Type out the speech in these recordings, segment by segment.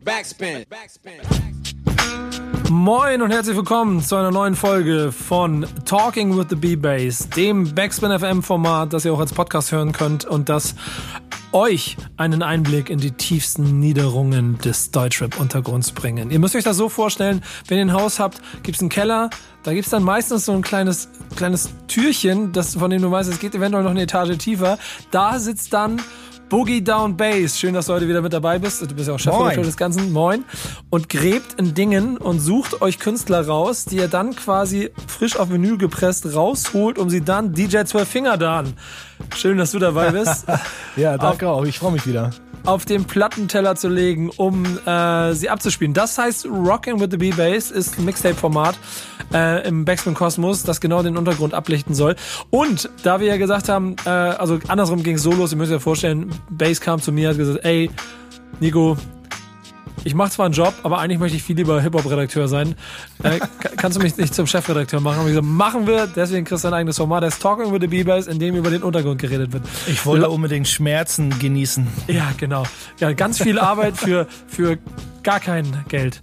Backspin. Moin und herzlich willkommen zu einer neuen Folge von Talking with the B-Bass, dem Backspin FM Format, das ihr auch als Podcast hören könnt und das euch einen Einblick in die tiefsten Niederungen des Deutschrap-Untergrunds bringen. Ihr müsst euch das so vorstellen, wenn ihr ein Haus habt, gibt's einen Keller, da gibt's dann meistens so ein kleines, kleines Türchen, das, von dem du weißt, es geht eventuell noch eine Etage tiefer. Da sitzt dann Boogie Down Bass. Schön, dass du heute wieder mit dabei bist. Du bist ja auch Chefredakteur des Ganzen. Moin. Und gräbt in Dingen und sucht euch Künstler raus, die ihr dann quasi frisch auf Vinyl gepresst rausholt, um sie dann DJ 12 Finger Dan. Schön, dass du dabei bist. ja, danke auch. Ich freue mich wieder auf den Plattenteller zu legen, um äh, sie abzuspielen. Das heißt, Rockin' with the B-Bass ist ein Mixtape-Format äh, im Backspin Kosmos, das genau den Untergrund ablichten soll. Und da wir ja gesagt haben, äh, also andersrum ging es so los, ihr müsst euch vorstellen, Bass kam zu mir, hat gesagt, ey, Nico, ich mache zwar einen Job, aber eigentlich möchte ich viel lieber Hip-Hop-Redakteur sein. Äh, kannst du mich nicht zum Chefredakteur machen? Und ich gesagt, machen wir, deswegen kriegst du ein eigenes Format, das Talking with the B-Bass, in dem über den Untergrund geredet wird. Ich wollte unbedingt Schmerzen genießen. Ja, genau. Ja, ganz viel Arbeit für, für gar kein Geld.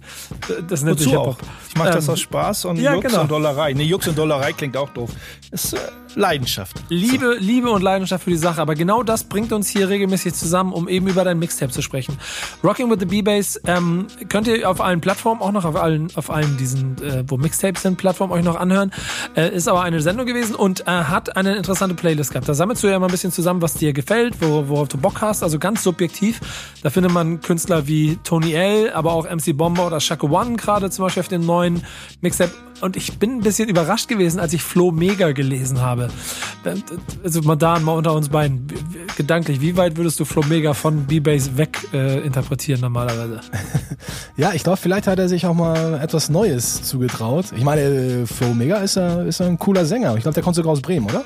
Das nennt sich Hip-Hop. Ich mache das ähm, aus Spaß und ja, Jux genau. und Dollerei. Nee, Jux und Dollerei klingt auch doof. Ist äh, Leidenschaft. Liebe, so. Liebe und Leidenschaft für die Sache. Aber genau das bringt uns hier regelmäßig zusammen, um eben über dein Mixtape zu sprechen. Rocking with the B-Bass ähm, könnt ihr auf allen Plattformen, auch noch auf allen, auf allen diesen, äh, wo Mixtapes sind, Plattformen euch noch anhören. Äh, ist aber eine Sendung gewesen und äh, hat eine interessante Playlist gehabt. Da sammelst du ja mal ein bisschen zusammen, was dir gefällt, worauf du Bock hast. Also ganz subjektiv. Da findet man Künstler wie Tony L, aber auch MC Bomber oder Shaka One gerade zum Beispiel auf dem neuen Mixtape. Und ich bin ein bisschen überrascht gewesen, als ich Flo Mega gelesen habe. Also mal da mal unter uns beiden. Gedanklich, wie weit würdest du Flo Mega von B-Bass weg äh, interpretieren normalerweise? ja, ich glaube, vielleicht hat er sich auch mal etwas Neues zugetraut. Ich meine, äh, Flo Mega ist, ist ein cooler Sänger. Ich glaube, der kommt sogar aus Bremen, oder?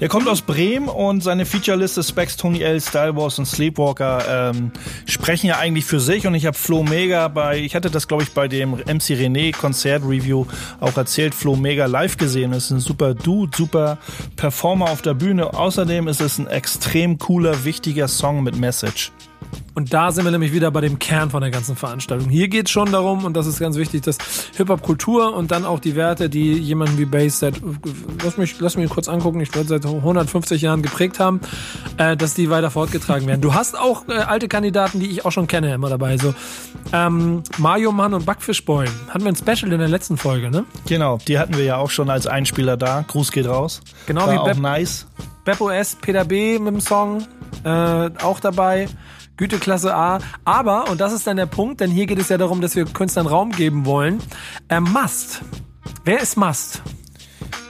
Der kommt aus Bremen und seine Featureliste Specs, Tony L, Style Wars und Sleepwalker ähm, sprechen ja eigentlich für sich und ich habe Flo Mega bei, ich hatte das glaube ich bei dem MC René Konzert Review auch erzählt, Flo Mega live gesehen. Das ist ein super Dude, super Performer auf der Bühne. Außerdem ist es ein extrem cooler, wichtiger Song mit Message. Und da sind wir nämlich wieder bei dem Kern von der ganzen Veranstaltung. Hier geht es schon darum, und das ist ganz wichtig, dass Hip-Hop-Kultur und dann auch die Werte, die jemanden wie Bass seit, lass mich, lass mich kurz angucken, ich würde seit 150 Jahren geprägt haben, äh, dass die weiter fortgetragen werden. Du hast auch äh, alte Kandidaten, die ich auch schon kenne, immer dabei. So ähm, Mario Mann und Backfish Boy. Hatten wir ein Special in der letzten Folge, ne? Genau, die hatten wir ja auch schon als Einspieler da. Gruß geht raus. Genau War wie auch nice. Beppo S, Peter B mit dem Song äh, auch dabei. Güteklasse A. Aber, und das ist dann der Punkt, denn hier geht es ja darum, dass wir Künstlern Raum geben wollen. Äh, Must. Wer ist Must?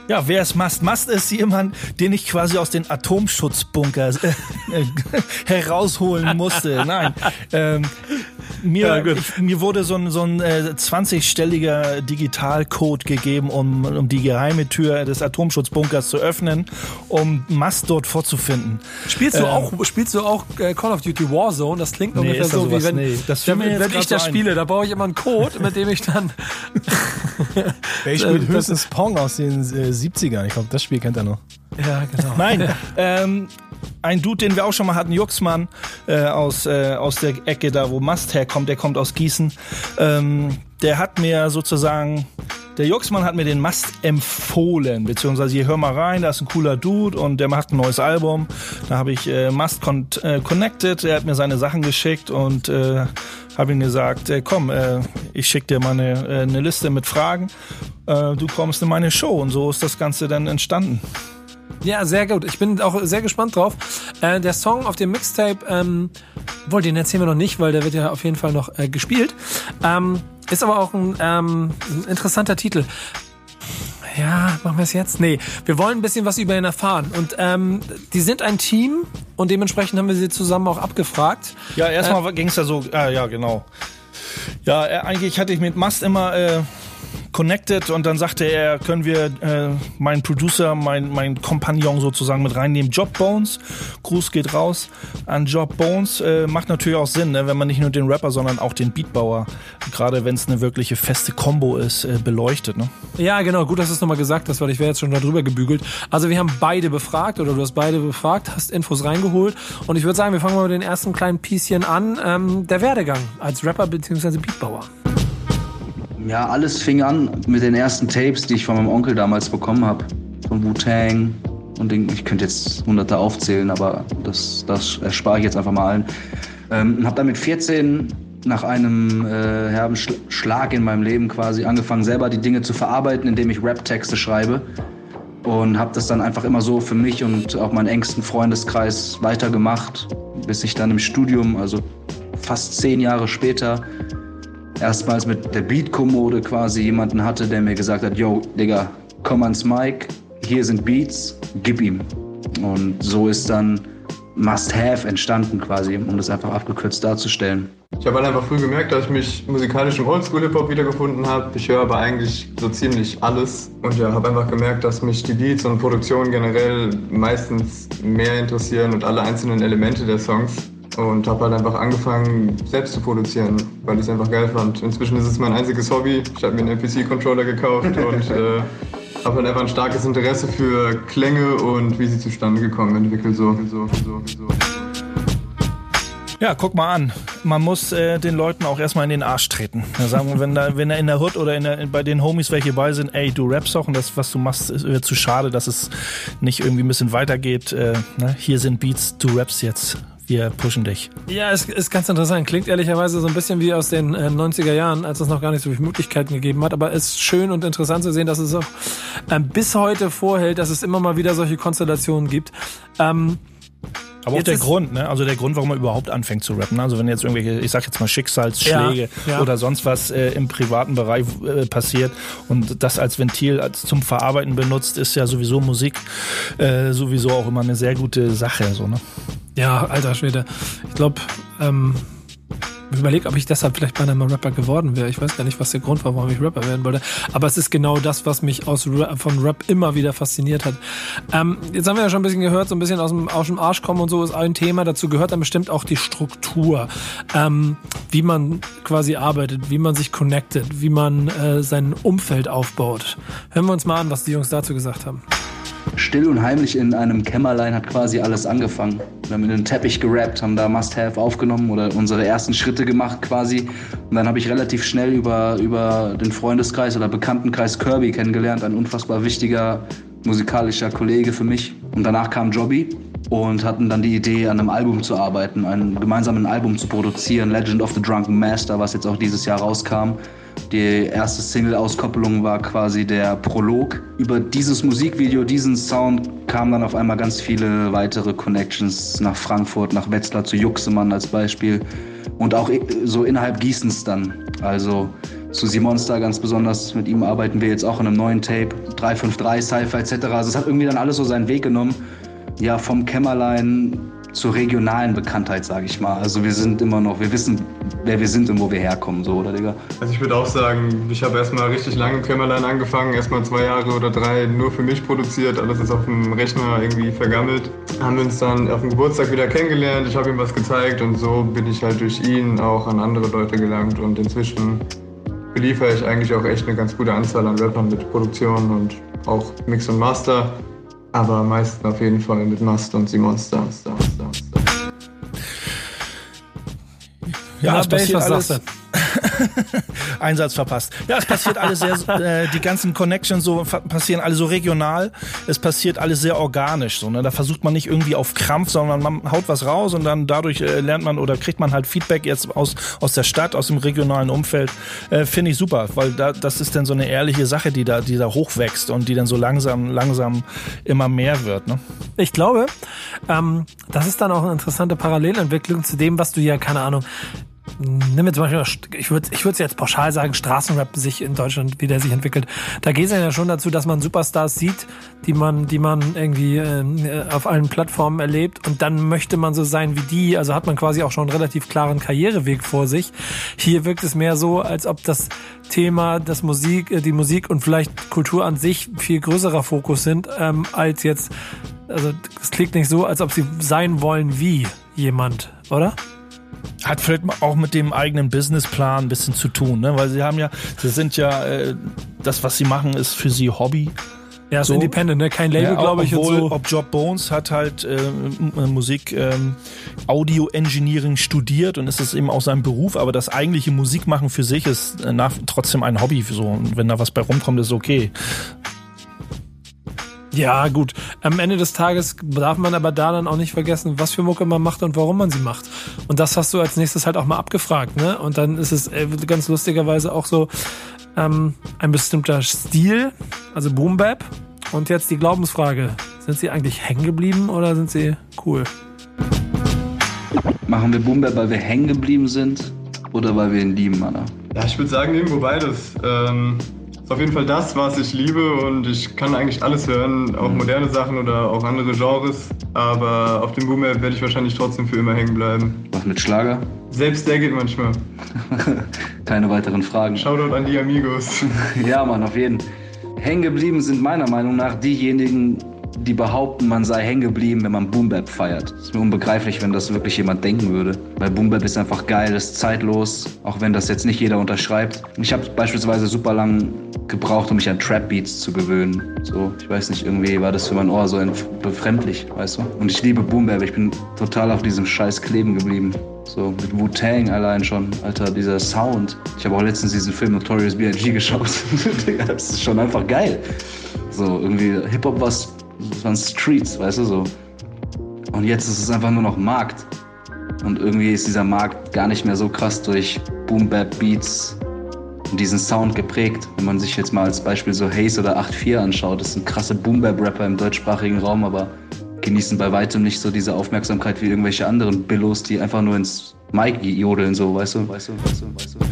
Ja, wer ist Mast? Mast ist jemand, den ich quasi aus den Atomschutzbunker äh, herausholen musste. Nein. Ähm, mir, ja, ich, mir wurde so ein, so ein äh, 20-stelliger Digitalcode gegeben, um, um die geheime Tür des Atomschutzbunkers zu öffnen, um Mast dort vorzufinden. Spielst du ähm, auch, spielst du auch äh, Call of Duty Warzone? Das klingt nee, ungefähr so, wie wenn, nee, das wenn, wenn ich das spiele. Da brauche ich immer einen Code, mit dem ich dann. ich spiele höchstens Pong aus den äh, 70ern. Ich glaube, das Spiel kennt er noch. Ja, genau. Nein, ähm, ein Dude, den wir auch schon mal hatten, Juxmann, äh, aus, äh, aus der Ecke da, wo Mast herkommt, der kommt aus Gießen. Ähm, der hat mir sozusagen, der Juxmann hat mir den Mast empfohlen, beziehungsweise hier hör mal rein, da ist ein cooler Dude und der macht ein neues Album. Da habe ich äh, Mast con äh, connected, er hat mir seine Sachen geschickt und äh, habe ihm gesagt, äh, komm, äh, ich schicke dir mal eine, äh, eine Liste mit Fragen, äh, du kommst in meine Show und so ist das Ganze dann entstanden. Ja, sehr gut. Ich bin auch sehr gespannt drauf. Äh, der Song auf dem Mixtape, ähm, wohl, den erzählen wir noch nicht, weil der wird ja auf jeden Fall noch äh, gespielt. Ähm, ist aber auch ein, ähm, ein interessanter Titel. Ja, machen wir es jetzt? Nee, wir wollen ein bisschen was über ihn erfahren. Und ähm, die sind ein Team und dementsprechend haben wir sie zusammen auch abgefragt. Ja, erstmal äh, ging es ja so, ah, ja, genau. Ja, äh, eigentlich hatte ich mit Mast immer äh, connected und dann sagte er, können wir äh, meinen Producer, mein, mein Kompagnon sozusagen mit reinnehmen, Job Bones. Gruß geht raus an Job Bones. Äh, macht natürlich auch Sinn, ne, wenn man nicht nur den Rapper, sondern auch den Beatbauer, gerade wenn es eine wirkliche feste Combo ist, äh, beleuchtet. Ne? Ja, genau, gut, dass du es nochmal gesagt hast, weil ich wäre jetzt schon darüber gebügelt. Also wir haben beide befragt oder du hast beide befragt, hast Infos reingeholt und ich würde sagen, wir fangen mal mit den ersten kleinen Pieschen an. Ähm, der Werdegang als Rapper bzw. Beatbauer. Ja, alles fing an mit den ersten Tapes, die ich von meinem Onkel damals bekommen habe. Von Wu-Tang und den, ich könnte jetzt hunderte aufzählen, aber das, das erspare ich jetzt einfach mal allen. Ähm, habe dann mit 14 nach einem äh, herben Schlag in meinem Leben quasi angefangen, selber die Dinge zu verarbeiten, indem ich Rap-Texte schreibe. Und habe das dann einfach immer so für mich und auch meinen engsten Freundeskreis weitergemacht, bis ich dann im Studium, also fast zehn Jahre später, erstmals mit der Beat-Kommode quasi jemanden hatte, der mir gesagt hat, yo, Digga, komm ans Mic, hier sind Beats, gib ihm. Und so ist dann Must Have entstanden quasi, um das einfach abgekürzt darzustellen. Ich habe halt einfach früh gemerkt, dass ich mich musikalisch im Oldschool-Hip-Hop wiedergefunden habe. Ich höre aber eigentlich so ziemlich alles und ja, habe einfach gemerkt, dass mich die Beats und Produktionen generell meistens mehr interessieren und alle einzelnen Elemente der Songs und habe halt einfach angefangen, selbst zu produzieren, weil ich es einfach geil fand. Inzwischen ist es mein einziges Hobby. Ich habe mir einen MPC-Controller gekauft und äh, habe halt einfach ein starkes Interesse für Klänge und wie sie zustande gekommen entwickelt. So, so, so, so. Ja, guck mal an. Man muss äh, den Leuten auch erstmal in den Arsch treten. Ja, sagen wir, wenn, da, wenn er in der Hood oder in der, bei den Homies welche bei sind, ey, du rappst auch und das, was du machst, ist wird zu schade, dass es nicht irgendwie ein bisschen weitergeht. Äh, ne? Hier sind Beats, du rappst jetzt wir pushen dich. Ja, es ist ganz interessant. Klingt ehrlicherweise so ein bisschen wie aus den äh, 90er Jahren, als es noch gar nicht so viele Möglichkeiten gegeben hat. Aber es ist schön und interessant zu sehen, dass es auch ähm, bis heute vorhält, dass es immer mal wieder solche Konstellationen gibt. Ähm, aber auch der Grund, ne? Also der Grund, warum man überhaupt anfängt zu rappen. Also wenn jetzt irgendwelche, ich sag jetzt mal Schicksalsschläge ja, ja. oder sonst was äh, im privaten Bereich äh, passiert und das als Ventil als zum Verarbeiten benutzt, ist ja sowieso Musik äh, sowieso auch immer eine sehr gute Sache. So, ne? Ja, alter Schwede. Ich glaube, ähm, ich überlege, ob ich deshalb vielleicht beinahe mal Rapper geworden wäre. Ich weiß gar nicht, was der Grund war, warum ich Rapper werden wollte. Aber es ist genau das, was mich aus Rap, von Rap immer wieder fasziniert hat. Ähm, jetzt haben wir ja schon ein bisschen gehört, so ein bisschen aus dem, aus dem Arsch kommen und so ist ein Thema. Dazu gehört dann bestimmt auch die Struktur. Ähm, wie man quasi arbeitet, wie man sich connectet, wie man äh, sein Umfeld aufbaut. Hören wir uns mal an, was die Jungs dazu gesagt haben. Still und heimlich in einem Kämmerlein hat quasi alles angefangen. Wir haben in den Teppich gerappt, haben da Must Have aufgenommen oder unsere ersten Schritte gemacht quasi. Und dann habe ich relativ schnell über, über den Freundeskreis oder Bekanntenkreis Kirby kennengelernt, ein unfassbar wichtiger musikalischer Kollege für mich. Und danach kam Jobby und hatten dann die Idee, an einem Album zu arbeiten, ein gemeinsames Album zu produzieren, Legend of the Drunken Master, was jetzt auch dieses Jahr rauskam. Die erste Single-Auskopplung war quasi der Prolog. Über dieses Musikvideo, diesen Sound kamen dann auf einmal ganz viele weitere Connections nach Frankfurt, nach Wetzlar zu Juxemann als Beispiel. Und auch so innerhalb Gießens dann. Also zu Simonster ganz besonders. Mit ihm arbeiten wir jetzt auch an einem neuen Tape. 353, Cypher etc. Also es hat irgendwie dann alles so seinen Weg genommen. Ja, vom Kämmerlein zur regionalen Bekanntheit, sage ich mal. Also wir sind immer noch, wir wissen, wer wir sind und wo wir herkommen, so, oder Digga? Also ich würde auch sagen, ich habe erstmal richtig lange im Kämmerlein angefangen, erstmal zwei Jahre oder drei nur für mich produziert, alles ist auf dem Rechner irgendwie vergammelt. Haben wir uns dann auf dem Geburtstag wieder kennengelernt, ich habe ihm was gezeigt und so bin ich halt durch ihn auch an andere Leute gelangt und inzwischen beliefere ich eigentlich auch echt eine ganz gute Anzahl an Rappern mit Produktion und auch Mix und Master. Aber am meisten auf jeden Fall mit Master und Simonster. Star, Ja, ja passiert was alles. sagst du? Einsatz verpasst. Ja, es passiert alles sehr, äh, die ganzen Connections so passieren alle so regional. Es passiert alles sehr organisch. So, ne? Da versucht man nicht irgendwie auf Krampf, sondern man haut was raus und dann dadurch äh, lernt man oder kriegt man halt Feedback jetzt aus, aus der Stadt, aus dem regionalen Umfeld. Äh, Finde ich super, weil da, das ist dann so eine ehrliche Sache, die da, die da hochwächst und die dann so langsam, langsam immer mehr wird. Ne? Ich glaube, ähm, das ist dann auch eine interessante Parallelentwicklung zu dem, was du ja, keine Ahnung, nimm jetzt zum Beispiel, ich würde ich würde jetzt pauschal sagen, Straßenrap sich in Deutschland, wie der sich entwickelt. Da geht es ja schon dazu, dass man Superstars sieht, die man, die man irgendwie äh, auf allen Plattformen erlebt und dann möchte man so sein wie die. Also hat man quasi auch schon einen relativ klaren Karriereweg vor sich. Hier wirkt es mehr so, als ob das Thema, das Musik, äh, die Musik und vielleicht Kultur an sich viel größerer Fokus sind, ähm, als jetzt, also es klingt nicht so, als ob sie sein wollen wie jemand, oder? Hat vielleicht auch mit dem eigenen Businessplan ein bisschen zu tun, ne? weil sie haben ja, sie sind ja, äh, das, was sie machen, ist für sie Hobby. Ja, ist so. Independent, ne? kein Label, ja, glaube ich. Obwohl, so. Ob Job Bones hat halt äh, Musik, ähm, Audio Engineering studiert und ist es eben auch sein Beruf, aber das eigentliche Musikmachen für sich ist äh, nach, trotzdem ein Hobby. So. Und wenn da was bei rumkommt, ist okay. Ja, gut. Am Ende des Tages darf man aber da dann auch nicht vergessen, was für Mucke man macht und warum man sie macht. Und das hast du als nächstes halt auch mal abgefragt, ne? Und dann ist es äh, ganz lustigerweise auch so ähm, ein bestimmter Stil, also Boom Bap. Und jetzt die Glaubensfrage: Sind sie eigentlich hängen geblieben oder sind sie cool? Machen wir Boom Bap, weil wir hängen geblieben sind oder weil wir ihn lieben, Anna? Ja, ich würde sagen, irgendwo beides. Ähm ist auf jeden Fall das, was ich liebe und ich kann eigentlich alles hören, auch moderne Sachen oder auch andere Genres. Aber auf dem Boom werde ich wahrscheinlich trotzdem für immer hängen bleiben. Was mit Schlager? Selbst der geht manchmal. Keine weiteren Fragen. Shoutout an die Amigos. ja, Mann, auf jeden. Hängen geblieben sind meiner Meinung nach diejenigen, die behaupten, man sei hängen geblieben, wenn man Boom Bap feiert. Ist mir unbegreiflich, wenn das wirklich jemand denken würde. Weil Boom Bap ist einfach geil, ist zeitlos, auch wenn das jetzt nicht jeder unterschreibt. Ich habe beispielsweise super lang gebraucht, um mich an Trap Beats zu gewöhnen. So, ich weiß nicht, irgendwie war das für mein Ohr so befremdlich, weißt du? Und ich liebe Boom Bap, ich bin total auf diesem Scheiß kleben geblieben. So mit Wu-Tang allein schon, Alter, dieser Sound. Ich habe auch letztens diesen Film Notorious B.I.G. geschaut. das ist schon einfach geil. So, irgendwie Hip-Hop was das waren Streets, weißt du so. Und jetzt ist es einfach nur noch Markt. Und irgendwie ist dieser Markt gar nicht mehr so krass durch Boom Bap Beats und diesen Sound geprägt. Wenn man sich jetzt mal als Beispiel so Haze oder 8-4 anschaut, das sind krasse Boom Bap Rapper im deutschsprachigen Raum, aber genießen bei weitem nicht so diese Aufmerksamkeit wie irgendwelche anderen Billos, die einfach nur ins Mic jodeln, so, weißt du, weißt du, weißt du, weißt du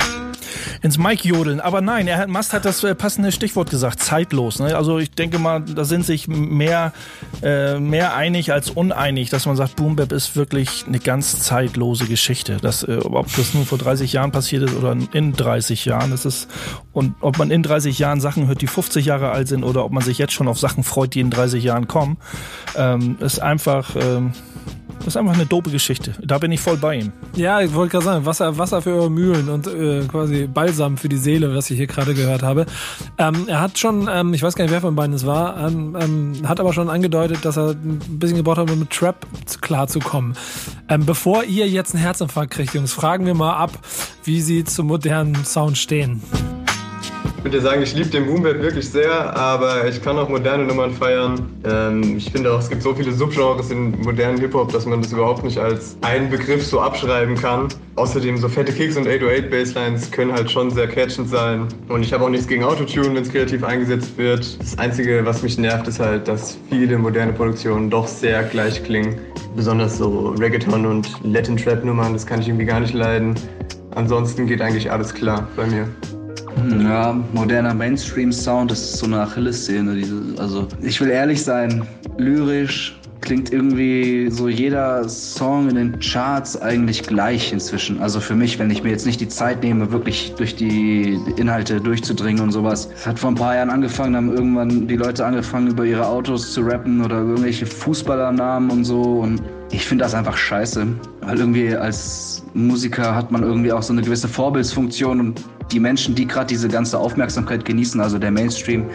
ins Mike jodeln. Aber nein, er Mast hat das äh, passende Stichwort gesagt, zeitlos. Ne? Also ich denke mal, da sind sich mehr, äh, mehr einig als uneinig, dass man sagt, Boom Bap ist wirklich eine ganz zeitlose Geschichte. Das, äh, ob das nur vor 30 Jahren passiert ist oder in 30 Jahren, das ist und ob man in 30 Jahren Sachen hört, die 50 Jahre alt sind oder ob man sich jetzt schon auf Sachen freut, die in 30 Jahren kommen, ähm, ist einfach ähm, das ist einfach eine dope Geschichte. Da bin ich voll bei ihm. Ja, ich wollte gerade sagen, Wasser, Wasser für eure Mühlen und äh, quasi Balsam für die Seele, was ich hier gerade gehört habe. Ähm, er hat schon, ähm, ich weiß gar nicht, wer von beiden es war, ähm, ähm hat aber schon angedeutet, dass er ein bisschen gebraucht hat, um mit Trap klarzukommen. Ähm, bevor ihr jetzt einen Herzinfarkt kriegt, Jungs, fragen wir mal ab, wie sie zum modernen Sound stehen. Ich würde sagen, ich liebe den Boomweb wirklich sehr, aber ich kann auch moderne Nummern feiern. Ähm, ich finde auch, es gibt so viele Subgenres in modernen Hip-Hop, dass man das überhaupt nicht als einen Begriff so abschreiben kann. Außerdem, so fette Kicks und 808 Basslines können halt schon sehr catchend sein. Und ich habe auch nichts gegen Autotune, wenn es kreativ eingesetzt wird. Das Einzige, was mich nervt, ist halt, dass viele moderne Produktionen doch sehr gleich klingen. Besonders so Reggaeton und Latin Trap Nummern, das kann ich irgendwie gar nicht leiden. Ansonsten geht eigentlich alles klar bei mir. Ja, moderner Mainstream-Sound, das ist so eine Achillessehne. Also, ich will ehrlich sein, lyrisch klingt irgendwie so jeder Song in den Charts eigentlich gleich inzwischen. Also für mich, wenn ich mir jetzt nicht die Zeit nehme, wirklich durch die Inhalte durchzudringen und sowas. Es hat vor ein paar Jahren angefangen, haben irgendwann die Leute angefangen, über ihre Autos zu rappen oder irgendwelche Fußballernamen und so. Und ich finde das einfach scheiße. Weil irgendwie als Musiker hat man irgendwie auch so eine gewisse Vorbildsfunktion und die Menschen, die gerade diese ganze Aufmerksamkeit genießen, also der Mainstream,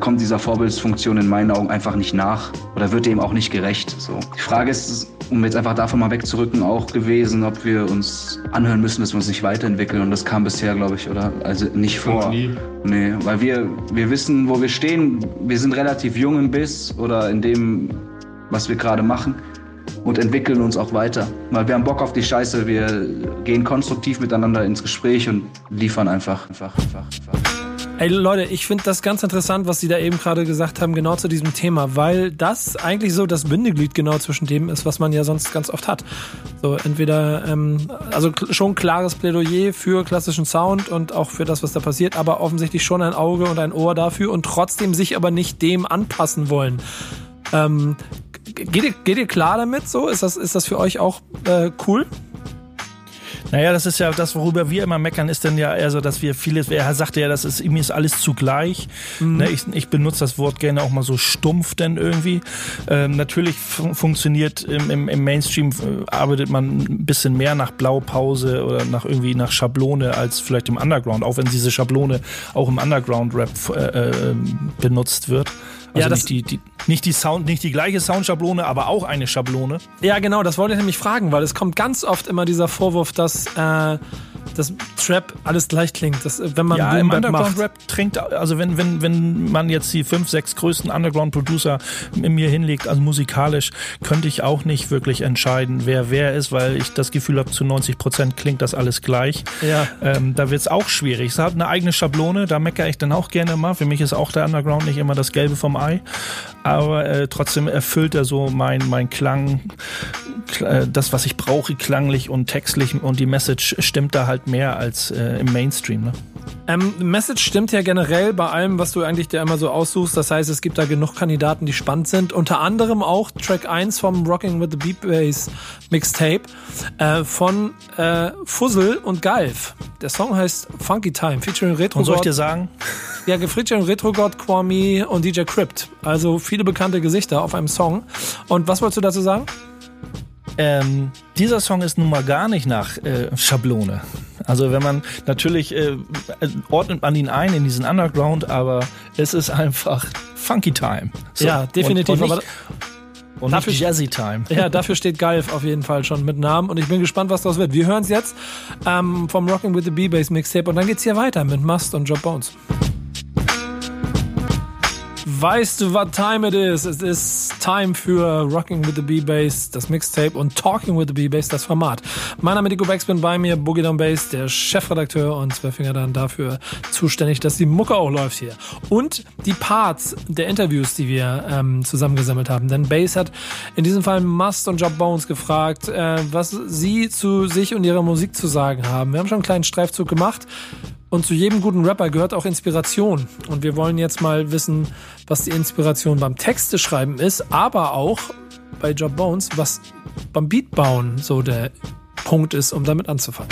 kommt dieser Vorbildsfunktion in meinen Augen einfach nicht nach oder wird dem auch nicht gerecht. So. Die Frage ist, um jetzt einfach davon mal wegzurücken, auch gewesen, ob wir uns anhören müssen, dass wir uns nicht weiterentwickeln. Und das kam bisher, glaube ich, oder also nicht vor. Nie. Nee, weil wir, wir wissen, wo wir stehen. Wir sind relativ jung im Biss oder in dem, was wir gerade machen und entwickeln uns auch weiter. Weil wir haben Bock auf die Scheiße, wir gehen konstruktiv miteinander ins Gespräch und liefern einfach, einfach, einfach, einfach. Ey Leute, ich finde das ganz interessant, was Sie da eben gerade gesagt haben, genau zu diesem Thema, weil das eigentlich so das Bindeglied genau zwischen dem ist, was man ja sonst ganz oft hat. So entweder, ähm, also schon klares Plädoyer für klassischen Sound und auch für das, was da passiert, aber offensichtlich schon ein Auge und ein Ohr dafür und trotzdem sich aber nicht dem anpassen wollen. Ähm, geht, ihr, geht ihr klar damit so? Ist das, ist das für euch auch äh, cool? Naja, das ist ja das, worüber wir immer meckern, ist denn ja eher so, dass wir vieles, er sagte ja, das ist, ihm ist alles zugleich. Mhm. Ne, ich, ich benutze das Wort gerne auch mal so stumpf denn irgendwie. Ähm, natürlich fun funktioniert im, im, im Mainstream, äh, arbeitet man ein bisschen mehr nach Blaupause oder nach irgendwie nach Schablone als vielleicht im Underground, auch wenn diese Schablone auch im Underground-Rap äh, äh, benutzt wird. Also ja, nicht, die, die, nicht die Sound, nicht die gleiche Soundschablone, aber auch eine Schablone. Ja, genau, das wollte ich nämlich fragen, weil es kommt ganz oft immer dieser Vorwurf, dass äh, dass Trap alles gleich klingt. Dass, wenn man ja, im Underground-Rap trinkt, also wenn, wenn, wenn man jetzt die fünf, sechs größten Underground-Producer in mir hinlegt, also musikalisch, könnte ich auch nicht wirklich entscheiden, wer wer ist, weil ich das Gefühl habe, zu 90 Prozent klingt das alles gleich. Ja. Ähm, da wird es auch schwierig. Es hat eine eigene Schablone, da meckere ich dann auch gerne mal. Für mich ist auch der Underground nicht immer das Gelbe vom Ei, aber äh, trotzdem erfüllt er so mein, mein Klang, äh, das, was ich brauche, klanglich und textlich und die Message stimmt da halt mehr als äh, im Mainstream. Ne? Ähm, Message stimmt ja generell bei allem, was du eigentlich dir immer so aussuchst. Das heißt, es gibt da genug Kandidaten, die spannend sind. Unter anderem auch Track 1 vom Rocking with the Beat Bass Mixtape äh, von äh, Fuzzle und Galf. Der Song heißt Funky Time, featuring Retro. Und soll ich dir sagen? Ja, featuring Retro God, Kwame und DJ Crypt. Also viele bekannte Gesichter auf einem Song. Und was wolltest du dazu sagen? Ähm, dieser Song ist nun mal gar nicht nach äh, Schablone. Also wenn man natürlich äh, ordnet man ihn ein in diesen Underground, aber es ist einfach Funky Time. So. Ja, definitiv. Und, und und dafür, Jazzy Time. Ja, dafür steht Galf auf jeden Fall schon mit Namen und ich bin gespannt, was das wird. Wir hören es jetzt ähm, vom Rocking with the B-Bass Mixtape und dann geht's hier weiter mit Must und Job Bones. Weißt du, was time it is? Es ist Time für Rocking with the B-Bass, das Mixtape und Talking with the B-Bass, das Format. Mein Name ist Nico Backspin, bei mir Boogie Down Bass, der Chefredakteur und Zwölfinger dann dafür zuständig, dass die Mucke auch läuft hier. Und die Parts der Interviews, die wir ähm, zusammengesammelt haben. Denn Bass hat in diesem Fall Must und Job Bones gefragt, äh, was sie zu sich und ihrer Musik zu sagen haben. Wir haben schon einen kleinen Streifzug gemacht. Und zu jedem guten Rapper gehört auch Inspiration. Und wir wollen jetzt mal wissen, was die Inspiration beim Texteschreiben ist, aber auch bei Job Bones, was beim Beatbauen so der Punkt ist, um damit anzufangen.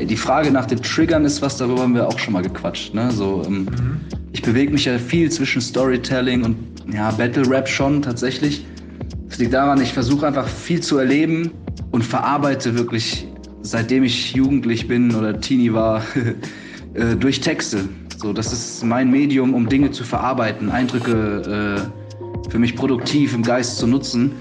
Die Frage nach den Triggern ist was, darüber haben wir auch schon mal gequatscht. Ne? So, ähm, mhm. Ich bewege mich ja viel zwischen Storytelling und ja, Battle Rap schon tatsächlich. Das liegt daran, ich versuche einfach viel zu erleben und verarbeite wirklich seitdem ich jugendlich bin oder Teenie war, äh, durch Texte. So, das ist mein Medium, um Dinge zu verarbeiten, Eindrücke äh, für mich produktiv im Geist zu nutzen.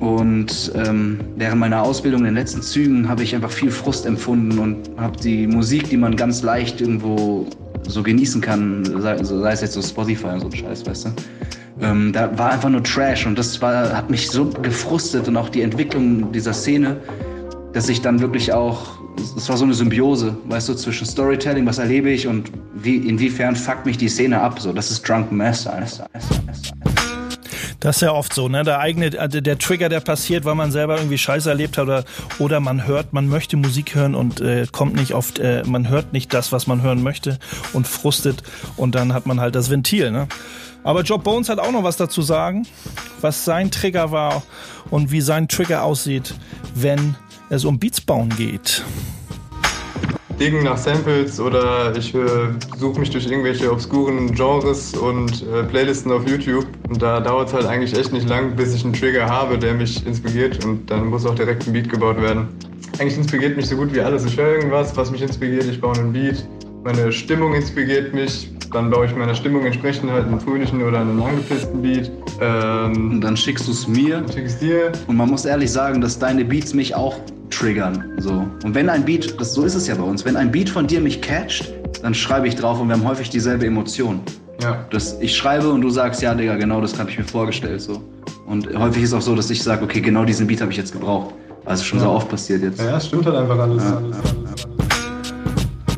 Und ähm, während meiner Ausbildung in den letzten Zügen habe ich einfach viel Frust empfunden und habe die Musik, die man ganz leicht irgendwo so genießen kann, sei, sei es jetzt so Spotify und so ein Scheiß, weißt du, ähm, da war einfach nur Trash und das war, hat mich so gefrustet und auch die Entwicklung dieser Szene dass ich dann wirklich auch, es war so eine Symbiose, weißt du, zwischen Storytelling, was erlebe ich und wie, inwiefern fuckt mich die Szene ab. So, das ist Drunken Master. Das ist ja oft so, ne? Der eigene, also der Trigger, der passiert, weil man selber irgendwie Scheiße erlebt hat oder, oder man hört, man möchte Musik hören und äh, kommt nicht oft, äh, man hört nicht das, was man hören möchte und frustet und dann hat man halt das Ventil, ne? Aber Job Bones hat auch noch was dazu sagen, was sein Trigger war und wie sein Trigger aussieht, wenn es um Beats bauen geht. Diggen nach Samples oder ich äh, suche mich durch irgendwelche obskuren Genres und äh, Playlisten auf YouTube. Und da dauert es halt eigentlich echt nicht lang, bis ich einen Trigger habe, der mich inspiriert und dann muss auch direkt ein Beat gebaut werden. Eigentlich inspiriert mich so gut wie alles. Ich höre irgendwas, was mich inspiriert, ich baue einen Beat. Meine Stimmung inspiriert mich, dann baue ich meiner Stimmung entsprechend halt einen fröhlichen oder einen angepissten Beat. Ähm, und dann schickst du es mir. Schickst dir. Und man muss ehrlich sagen, dass deine Beats mich auch triggern. So. Und wenn ein Beat, das, so ist es ja bei uns, wenn ein Beat von dir mich catcht, dann schreibe ich drauf und wir haben häufig dieselbe Emotion. Ja. Das, ich schreibe und du sagst, ja, Digga, genau das habe ich mir vorgestellt. So. Und häufig ist es auch so, dass ich sage, okay, genau diesen Beat habe ich jetzt gebraucht. Also schon ja. so oft passiert jetzt. Ja, es stimmt halt einfach alles. Ja. alles, alles, alles.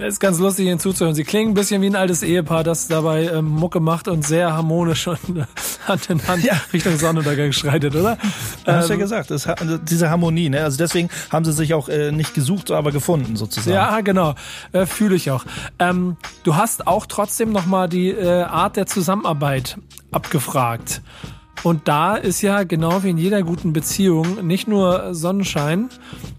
Es ist ganz lustig, Ihnen zuzuhören. Sie klingen ein bisschen wie ein altes Ehepaar, das dabei ähm, Mucke macht und sehr harmonisch und äh, Hand in Hand ja. Richtung Sonnenuntergang schreitet, oder? Ähm, hast ja gesagt, das, also diese Harmonie. Ne? Also deswegen haben sie sich auch äh, nicht gesucht, aber gefunden sozusagen. Ja, genau. Äh, Fühle ich auch. Ähm, du hast auch trotzdem nochmal die äh, Art der Zusammenarbeit abgefragt. Und da ist ja genau wie in jeder guten Beziehung nicht nur Sonnenschein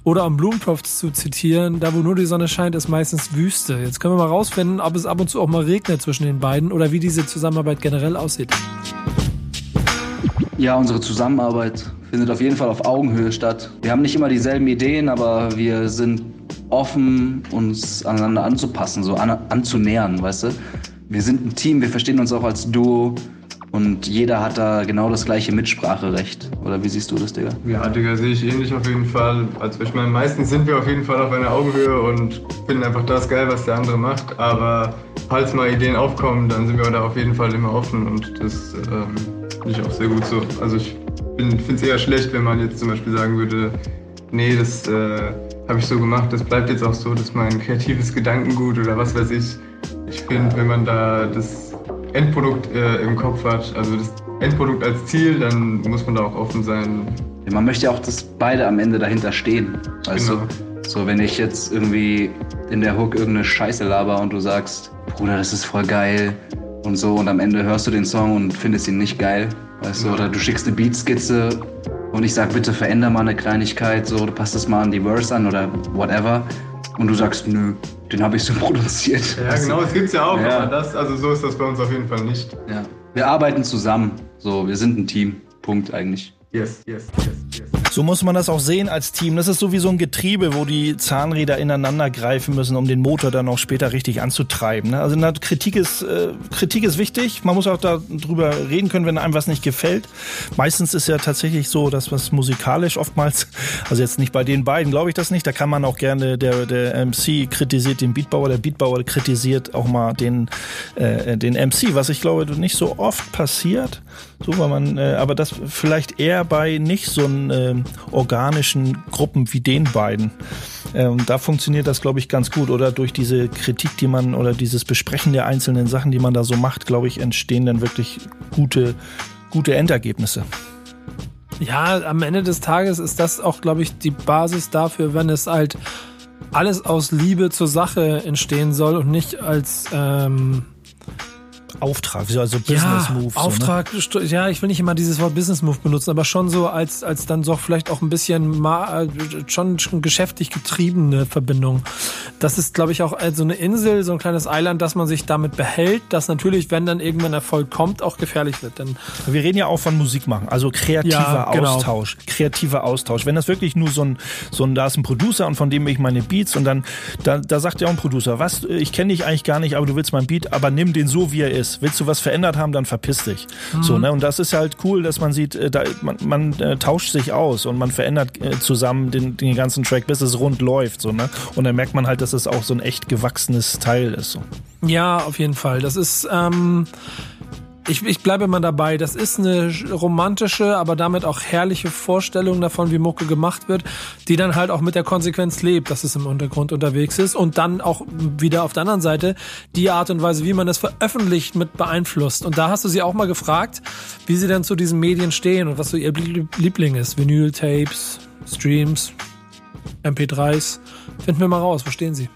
oder um Blumentopf zu zitieren, da wo nur die Sonne scheint, ist meistens Wüste. Jetzt können wir mal rausfinden, ob es ab und zu auch mal regnet zwischen den beiden oder wie diese Zusammenarbeit generell aussieht. Ja, unsere Zusammenarbeit findet auf jeden Fall auf Augenhöhe statt. Wir haben nicht immer dieselben Ideen, aber wir sind offen, uns aneinander anzupassen, so an, anzunähern, weißt du? Wir sind ein Team, wir verstehen uns auch als Duo. Und jeder hat da genau das gleiche Mitspracherecht. Oder wie siehst du das, Digga? Ja, Digga, sehe ich ähnlich auf jeden Fall. Also ich meine, meistens sind wir auf jeden Fall auf einer Augenhöhe und finden einfach das geil, was der andere macht. Aber falls mal Ideen aufkommen, dann sind wir da auf jeden Fall immer offen und das ähm, finde ich auch sehr gut so. Also ich finde es eher schlecht, wenn man jetzt zum Beispiel sagen würde, nee, das äh, habe ich so gemacht, das bleibt jetzt auch so, das ist mein kreatives Gedankengut oder was weiß ich. Ich finde, wenn man da das Endprodukt äh, im Kopf hat, also das Endprodukt als Ziel, dann muss man da auch offen sein. Ja, man möchte ja auch, dass beide am Ende dahinter stehen. Weißt genau. du? So, wenn ich jetzt irgendwie in der Hook irgendeine Scheiße laber und du sagst, Bruder, das ist voll geil und so und am Ende hörst du den Song und findest ihn nicht geil, weißt ja. du? Oder du schickst eine Beatskizze und ich sag, bitte veränder mal eine Kleinigkeit, so, du passt das mal an die Verse an oder whatever und du sagst, nö, den habe ich so produziert. Ja, genau, es gibt es ja auch, ja. aber das, also so ist das bei uns auf jeden Fall nicht. Ja. Wir arbeiten zusammen. So, wir sind ein Team. Punkt eigentlich. Yes, yes, yes, yes. So muss man das auch sehen als Team. Das ist so wie so ein Getriebe, wo die Zahnräder ineinander greifen müssen, um den Motor dann auch später richtig anzutreiben. Ne? Also Kritik ist, äh, Kritik ist wichtig. Man muss auch darüber reden können, wenn einem was nicht gefällt. Meistens ist ja tatsächlich so, dass was musikalisch oftmals, also jetzt nicht bei den beiden, glaube ich das nicht. Da kann man auch gerne, der, der MC kritisiert den Beatbauer, der Beatbauer kritisiert auch mal den, äh, den MC, was ich glaube nicht so oft passiert. So, weil man, äh, aber das vielleicht eher bei nicht so einem äh, organischen Gruppen wie den beiden. Ähm, da funktioniert das, glaube ich, ganz gut. Oder durch diese Kritik, die man oder dieses Besprechen der einzelnen Sachen, die man da so macht, glaube ich, entstehen dann wirklich gute, gute Endergebnisse. Ja, am Ende des Tages ist das auch, glaube ich, die Basis dafür, wenn es halt alles aus Liebe zur Sache entstehen soll und nicht als ähm, Auftrag, also Business Move. Ja, Auftrag, so, ne? ja, ich will nicht immer dieses Wort Business Move benutzen, aber schon so als, als dann so vielleicht auch ein bisschen mal, schon, schon geschäftlich getriebene Verbindung. Das ist, glaube ich, auch so eine Insel, so ein kleines Eiland, dass man sich damit behält, dass natürlich, wenn dann irgendwann Erfolg kommt, auch gefährlich wird. Denn wir reden ja auch von Musik machen, also kreativer ja, genau. Austausch, kreativer Austausch. Wenn das wirklich nur so ein, so ein, da ist ein Producer und von dem ich meine Beats und dann, da, da sagt ja auch ein Producer, was, ich kenne dich eigentlich gar nicht, aber du willst mein Beat, aber nimm den so, wie er ist ist. Willst du was verändert haben, dann verpiss dich. Mhm. So, ne? Und das ist halt cool, dass man sieht, äh, da, man, man äh, tauscht sich aus und man verändert äh, zusammen den, den ganzen Track, bis es rund läuft. So, ne? Und dann merkt man halt, dass es auch so ein echt gewachsenes Teil ist. So. Ja, auf jeden Fall. Das ist. Ähm ich, ich bleibe immer dabei, das ist eine romantische, aber damit auch herrliche Vorstellung davon, wie Mucke gemacht wird, die dann halt auch mit der Konsequenz lebt, dass es im Untergrund unterwegs ist und dann auch wieder auf der anderen Seite die Art und Weise, wie man es veröffentlicht, mit beeinflusst. Und da hast du sie auch mal gefragt, wie sie dann zu diesen Medien stehen und was so ihr Liebling ist. Vinyl-Tapes, Streams, MP3s. Finden wir mal raus, wo stehen sie?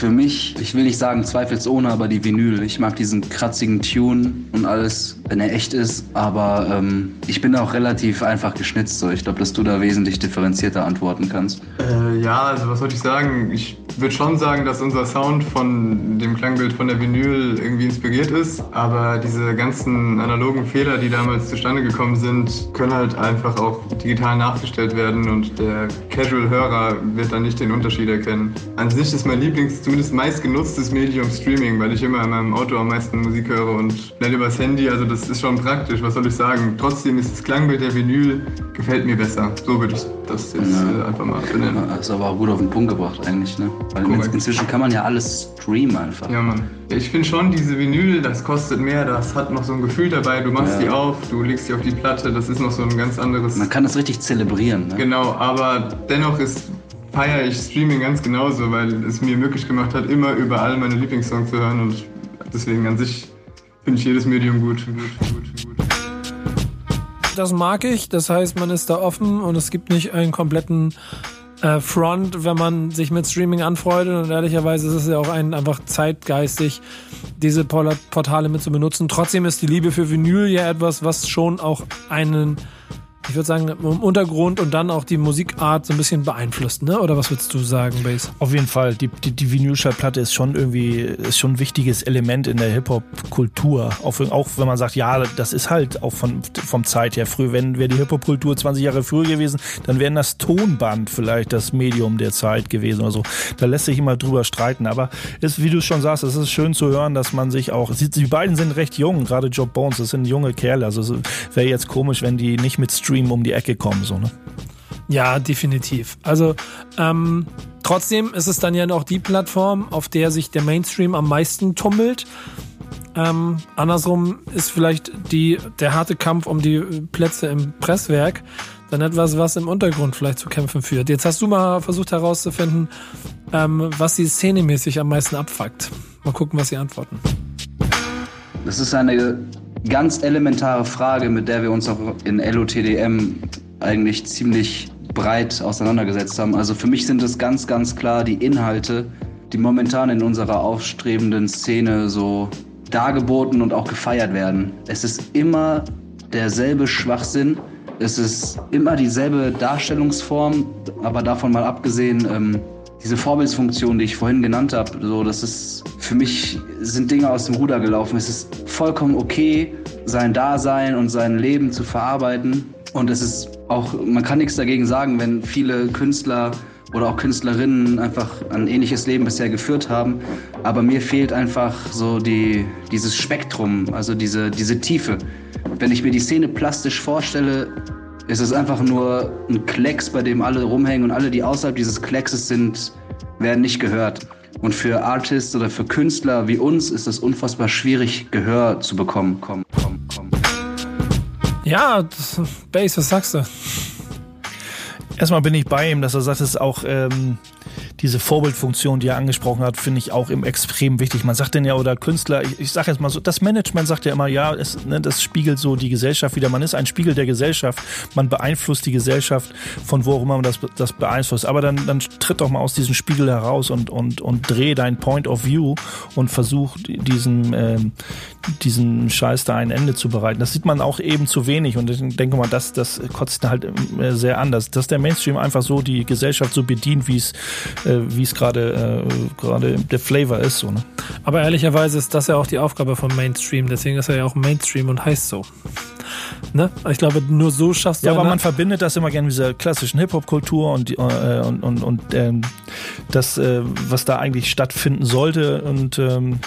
Für mich, ich will nicht sagen zweifelsohne, aber die Vinyl. Ich mag diesen kratzigen Tune und alles, wenn er echt ist. Aber ähm, ich bin auch relativ einfach geschnitzt. So. Ich glaube, dass du da wesentlich differenzierter antworten kannst. Äh, ja, also was soll ich sagen? Ich würde schon sagen, dass unser Sound von dem Klangbild von der Vinyl irgendwie inspiriert ist. Aber diese ganzen analogen Fehler, die damals zustande gekommen sind, können halt einfach auch digital nachgestellt werden und der Casual-Hörer wird dann nicht den Unterschied erkennen. An sich ist mein Lieblings zumindest meistgenutztes Medium Streaming, weil ich immer in meinem Auto am meisten Musik höre und schnell übers Handy. Also das ist schon praktisch, was soll ich sagen. Trotzdem ist das Klangbild der Vinyl, gefällt mir besser. So würde ich das jetzt ja. Äh, einfach mal benennen. Das ist aber auch gut auf den Punkt gebracht eigentlich, ne? Weil Korrekt. inzwischen kann man ja alles streamen einfach. Ja, Mann. Ich finde schon, diese Vinyl, das kostet mehr, das hat noch so ein Gefühl dabei. Du machst ja. die auf, du legst sie auf die Platte, das ist noch so ein ganz anderes... Man kann das richtig zelebrieren, ne? Genau, aber dennoch ist feiere ich Streaming ganz genauso, weil es mir möglich gemacht hat, immer überall meine Lieblingssongs zu hören und deswegen an sich finde ich jedes Medium gut. gut, gut, gut. Das mag ich, das heißt, man ist da offen und es gibt nicht einen kompletten äh, Front, wenn man sich mit Streaming anfreundet und ehrlicherweise ist es ja auch ein, einfach zeitgeistig, diese Portale mit zu benutzen. Trotzdem ist die Liebe für Vinyl ja etwas, was schon auch einen ich würde sagen, im Untergrund und dann auch die Musikart so ein bisschen beeinflusst, ne? Oder was würdest du sagen, Bass? Auf jeden Fall. Die, die, die Vinylschallplatte ist schon irgendwie, ist schon ein wichtiges Element in der Hip-Hop-Kultur. Auch, auch wenn man sagt, ja, das ist halt auch von, vom Zeit her früh. Wenn wäre die Hip-Hop-Kultur 20 Jahre früher gewesen, dann wäre das Tonband vielleicht das Medium der Zeit gewesen oder so. Da lässt sich immer drüber streiten. Aber ist, wie du schon sagst, es ist schön zu hören, dass man sich auch, die beiden sind recht jung, gerade Job Bones, das sind junge Kerle. Also es wäre jetzt komisch, wenn die nicht mit Stream Mainstream um die Ecke kommen, so, ne? Ja, definitiv. Also ähm, trotzdem ist es dann ja noch die Plattform, auf der sich der Mainstream am meisten tummelt. Ähm, andersrum ist vielleicht die, der harte Kampf um die Plätze im Presswerk dann etwas, was im Untergrund vielleicht zu kämpfen führt. Jetzt hast du mal versucht herauszufinden, ähm, was sie szenemäßig am meisten abfuckt. Mal gucken, was sie antworten. Das ist eine ganz elementare Frage, mit der wir uns auch in LOTDM eigentlich ziemlich breit auseinandergesetzt haben. Also für mich sind es ganz, ganz klar die Inhalte, die momentan in unserer aufstrebenden Szene so dargeboten und auch gefeiert werden. Es ist immer derselbe Schwachsinn, es ist immer dieselbe Darstellungsform, aber davon mal abgesehen, ähm, diese Vorbildsfunktion, die ich vorhin genannt habe, so, das ist für mich sind Dinge aus dem Ruder gelaufen. Es ist vollkommen okay, sein Dasein und sein Leben zu verarbeiten. Und es ist auch, man kann nichts dagegen sagen, wenn viele Künstler oder auch Künstlerinnen einfach ein ähnliches Leben bisher geführt haben. Aber mir fehlt einfach so die, dieses Spektrum, also diese, diese Tiefe. Wenn ich mir die Szene plastisch vorstelle, ist es einfach nur ein Klecks, bei dem alle rumhängen und alle, die außerhalb dieses Kleckses sind, werden nicht gehört. Und für Artists oder für Künstler wie uns ist es unfassbar schwierig, Gehör zu bekommen. Komm, komm, komm. Ja, Bass, was sagst du? Erstmal bin ich bei ihm, dass er sagt, es ist auch ähm, diese Vorbildfunktion, die er angesprochen hat, finde ich auch im extrem wichtig. Man sagt denn ja, oder Künstler, ich, ich sage jetzt mal so, das Management sagt ja immer, ja, es, ne, das spiegelt so die Gesellschaft wieder. Man ist ein Spiegel der Gesellschaft. Man beeinflusst die Gesellschaft, von wo auch immer man das, das beeinflusst. Aber dann, dann tritt doch mal aus diesem Spiegel heraus und, und, und dreh dein Point of View und versuch diesen, ähm, diesen Scheiß da ein Ende zu bereiten. Das sieht man auch eben zu wenig und ich denke mal, das, das kotzt halt äh, sehr anders. Dass der Mainstream einfach so die Gesellschaft so bedient, wie es äh, wie es gerade äh, gerade der Flavor ist. So, ne? Aber ehrlicherweise ist das ja auch die Aufgabe von Mainstream. Deswegen ist er ja auch Mainstream und heißt so. Ne? Ich glaube, nur so schaffst du. Ja, aber man verbindet das immer gerne mit dieser klassischen Hip-Hop-Kultur und, äh, und, und, und ähm, das, äh, was da eigentlich stattfinden sollte. Und ähm,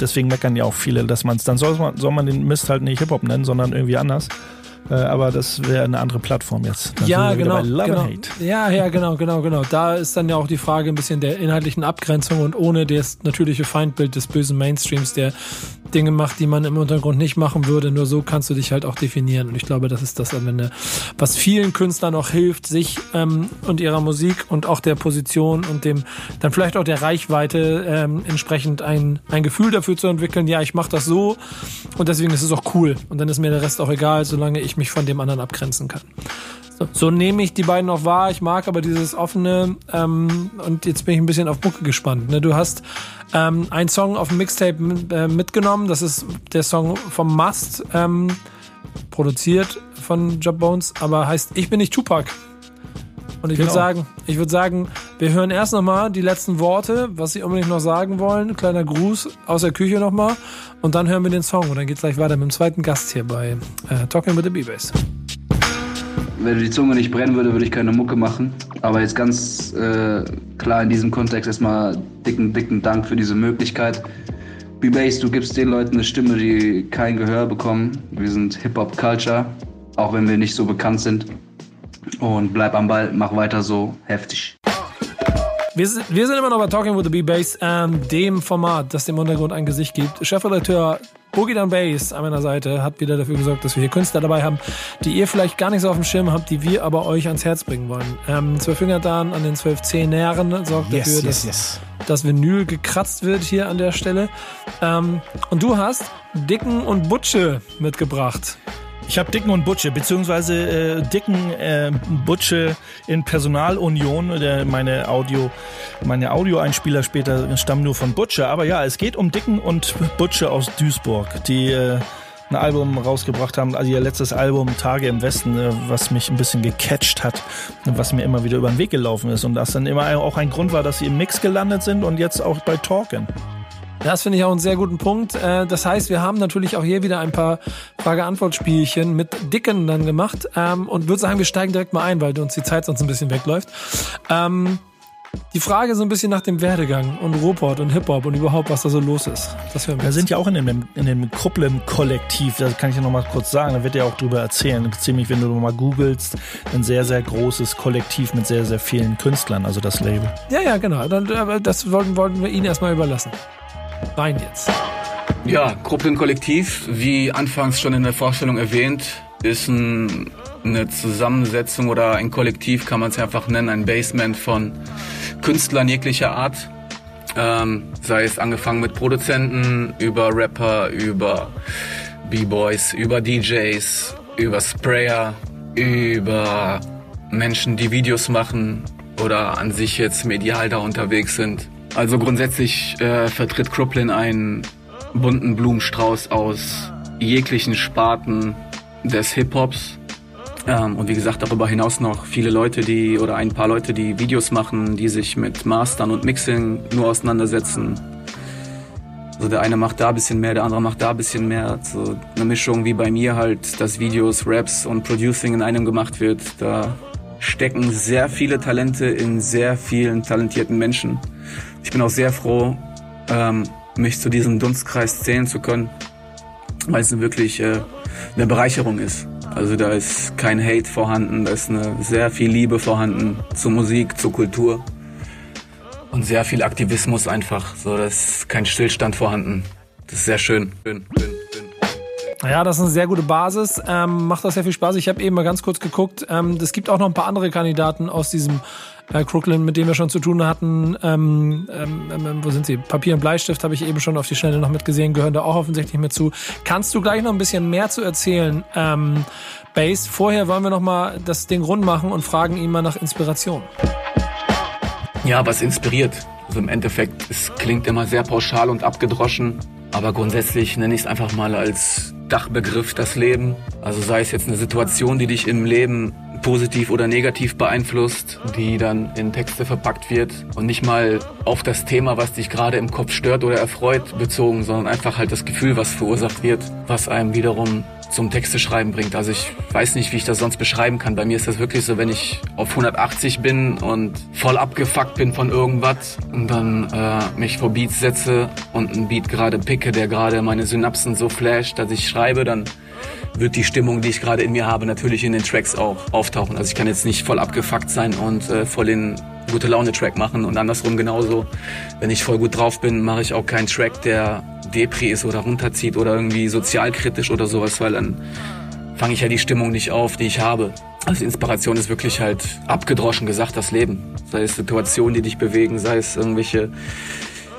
deswegen meckern ja auch viele, dass man es, dann soll man, soll man den Mist halt nicht Hip-Hop nennen, sondern irgendwie anders. Äh, aber das wäre eine andere Plattform jetzt. Dann ja, genau. genau. Ja, ja, genau, genau, genau. Da ist dann ja auch die Frage ein bisschen der inhaltlichen Abgrenzung und ohne das natürliche Feindbild des bösen Mainstreams, der Dinge macht, die man im Untergrund nicht machen würde. Nur so kannst du dich halt auch definieren. Und ich glaube, das ist das am Ende, was vielen Künstlern auch hilft, sich ähm, und ihrer Musik und auch der Position und dem dann vielleicht auch der Reichweite ähm, entsprechend ein, ein Gefühl dafür zu entwickeln. Ja, ich mache das so und deswegen ist es auch cool. Und dann ist mir der Rest auch egal, solange ich mich von dem anderen abgrenzen kann. So, so nehme ich die beiden auch wahr. Ich mag aber dieses offene ähm, und jetzt bin ich ein bisschen auf Mucke gespannt. Ne? Du hast ähm, einen Song auf dem Mixtape äh, mitgenommen. Das ist der Song vom Must, ähm, produziert von Job Bones, aber heißt Ich bin nicht Tupac. Und ich genau. würde sagen, ich würde sagen, wir hören erst nochmal die letzten Worte, was sie unbedingt noch sagen wollen. Kleiner Gruß aus der Küche nochmal. Und dann hören wir den Song und dann geht's gleich weiter mit dem zweiten Gast hier bei äh, Talking with the B-Bass wenn die Zunge nicht brennen würde, würde ich keine Mucke machen. Aber jetzt ganz äh, klar in diesem Kontext erstmal dicken, dicken Dank für diese Möglichkeit. B-Bass, du gibst den Leuten eine Stimme, die kein Gehör bekommen. Wir sind Hip-Hop-Culture, auch wenn wir nicht so bekannt sind. Und bleib am Ball, mach weiter so heftig. Wir sind, wir sind immer noch bei Talking with the B-Bass, ähm, dem Format, das dem Untergrund ein Gesicht gibt. Chefredakteur Boogie Down Bass an meiner Seite hat wieder dafür gesorgt, dass wir hier Künstler dabei haben, die ihr vielleicht gar nicht so auf dem Schirm habt, die wir aber euch ans Herz bringen wollen. Ähm, zwölf Fingertan an den zwölf Zehnähren sorgt Yes, dafür, yes, dass yes. das Vinyl gekratzt wird hier an der Stelle. Ähm, und du hast Dicken und Butsche mitgebracht. Ich habe Dicken und Butsche, beziehungsweise äh, Dicken äh, Butsche in Personalunion. Der, meine Audio, meine Audioeinspieler später stammen nur von Butsche. Aber ja, es geht um Dicken und Butsche aus Duisburg, die äh, ein Album rausgebracht haben, also ihr letztes Album Tage im Westen, äh, was mich ein bisschen gecatcht hat, was mir immer wieder über den Weg gelaufen ist und das dann immer auch ein Grund war, dass sie im Mix gelandet sind und jetzt auch bei Talken. Das finde ich auch einen sehr guten Punkt. Äh, Das heißt, wir haben natürlich auch hier wieder ein paar Frage-Antwort-Spielchen mit Dicken dann gemacht ähm, und würde sagen, wir steigen direkt mal ein, weil uns die Zeit sonst ein bisschen wegläuft. Ähm, Die Frage so ein bisschen nach dem Werdegang und Ruhrpott und Hip-Hop und überhaupt, was da so los ist. Das Wir sind ja auch in dem, in dem Krupplem-Kollektiv, das kann ich ja noch mal kurz sagen, da wird ja auch drüber erzählen. Ziemlich, wenn du mal googelst, ein sehr, sehr großes Kollektiv mit sehr, sehr vielen Künstlern, also das Label. Ja, ja, genau. Aber das wollten, wollten wir Ihnen erstmal überlassen. Rein jetzt. Ja, Gruppen Kollektiv, wie anfangs schon in der Vorstellung erwähnt, ist ein, eine Zusammensetzung oder ein Kollektiv, kann man es einfach nennen, ein Basement von Künstlern jeglicher Art. Ähm, sei es angefangen mit Produzenten, über Rapper, über B-Boys, über DJs, über Sprayer, über Menschen, die Videos machen oder an sich jetzt medial da unterwegs sind. Also grundsätzlich äh, vertritt Crooklyn einen bunten Blumenstrauß aus jeglichen Sparten des Hip-Hops. Ähm, und wie gesagt, darüber hinaus noch viele Leute, die oder ein paar Leute, die Videos machen, die sich mit Mastern und Mixing nur auseinandersetzen. Also der eine macht da ein bisschen mehr, der andere macht da ein bisschen mehr. So eine Mischung wie bei mir halt, dass Videos, Raps und Producing in einem gemacht wird. Da stecken sehr viele Talente in sehr vielen talentierten Menschen. Ich bin auch sehr froh, ähm, mich zu diesem Dunstkreis zählen zu können, weil es wirklich äh, eine Bereicherung ist. Also da ist kein Hate vorhanden, da ist eine sehr viel Liebe vorhanden zur Musik, zur Kultur und sehr viel Aktivismus einfach. So, da ist kein Stillstand vorhanden. Das ist sehr schön. schön. Ja, das ist eine sehr gute Basis. Ähm, macht auch sehr viel Spaß. Ich habe eben mal ganz kurz geguckt. Ähm, es gibt auch noch ein paar andere Kandidaten aus diesem äh, Crooklyn, mit denen wir schon zu tun hatten. Ähm, ähm, ähm, wo sind sie? Papier und Bleistift habe ich eben schon auf die Schnelle noch mitgesehen, gehören da auch offensichtlich mit zu. Kannst du gleich noch ein bisschen mehr zu erzählen? Ähm, Base, vorher wollen wir noch mal das Ding rund machen und fragen ihn mal nach Inspiration. Ja, was inspiriert? Also im Endeffekt, es klingt immer sehr pauschal und abgedroschen, aber grundsätzlich nenne ich es einfach mal als Dachbegriff das Leben. Also sei es jetzt eine Situation, die dich im Leben positiv oder negativ beeinflusst, die dann in Texte verpackt wird und nicht mal auf das Thema, was dich gerade im Kopf stört oder erfreut, bezogen, sondern einfach halt das Gefühl, was verursacht wird, was einem wiederum zum Texte schreiben bringt. Also ich weiß nicht, wie ich das sonst beschreiben kann. Bei mir ist das wirklich so, wenn ich auf 180 bin und voll abgefuckt bin von irgendwas und dann äh, mich vor Beats setze und einen Beat gerade picke, der gerade meine Synapsen so flasht, dass ich schreibe, dann wird die Stimmung, die ich gerade in mir habe, natürlich in den Tracks auch auftauchen. Also ich kann jetzt nicht voll abgefuckt sein und äh, voll den gute Laune Track machen und andersrum genauso. Wenn ich voll gut drauf bin, mache ich auch keinen Track, der Depri ist oder runterzieht oder irgendwie sozialkritisch oder sowas, weil dann fange ich ja die Stimmung nicht auf, die ich habe. Also Inspiration ist wirklich halt abgedroschen gesagt das Leben. Sei es Situationen, die dich bewegen, sei es irgendwelche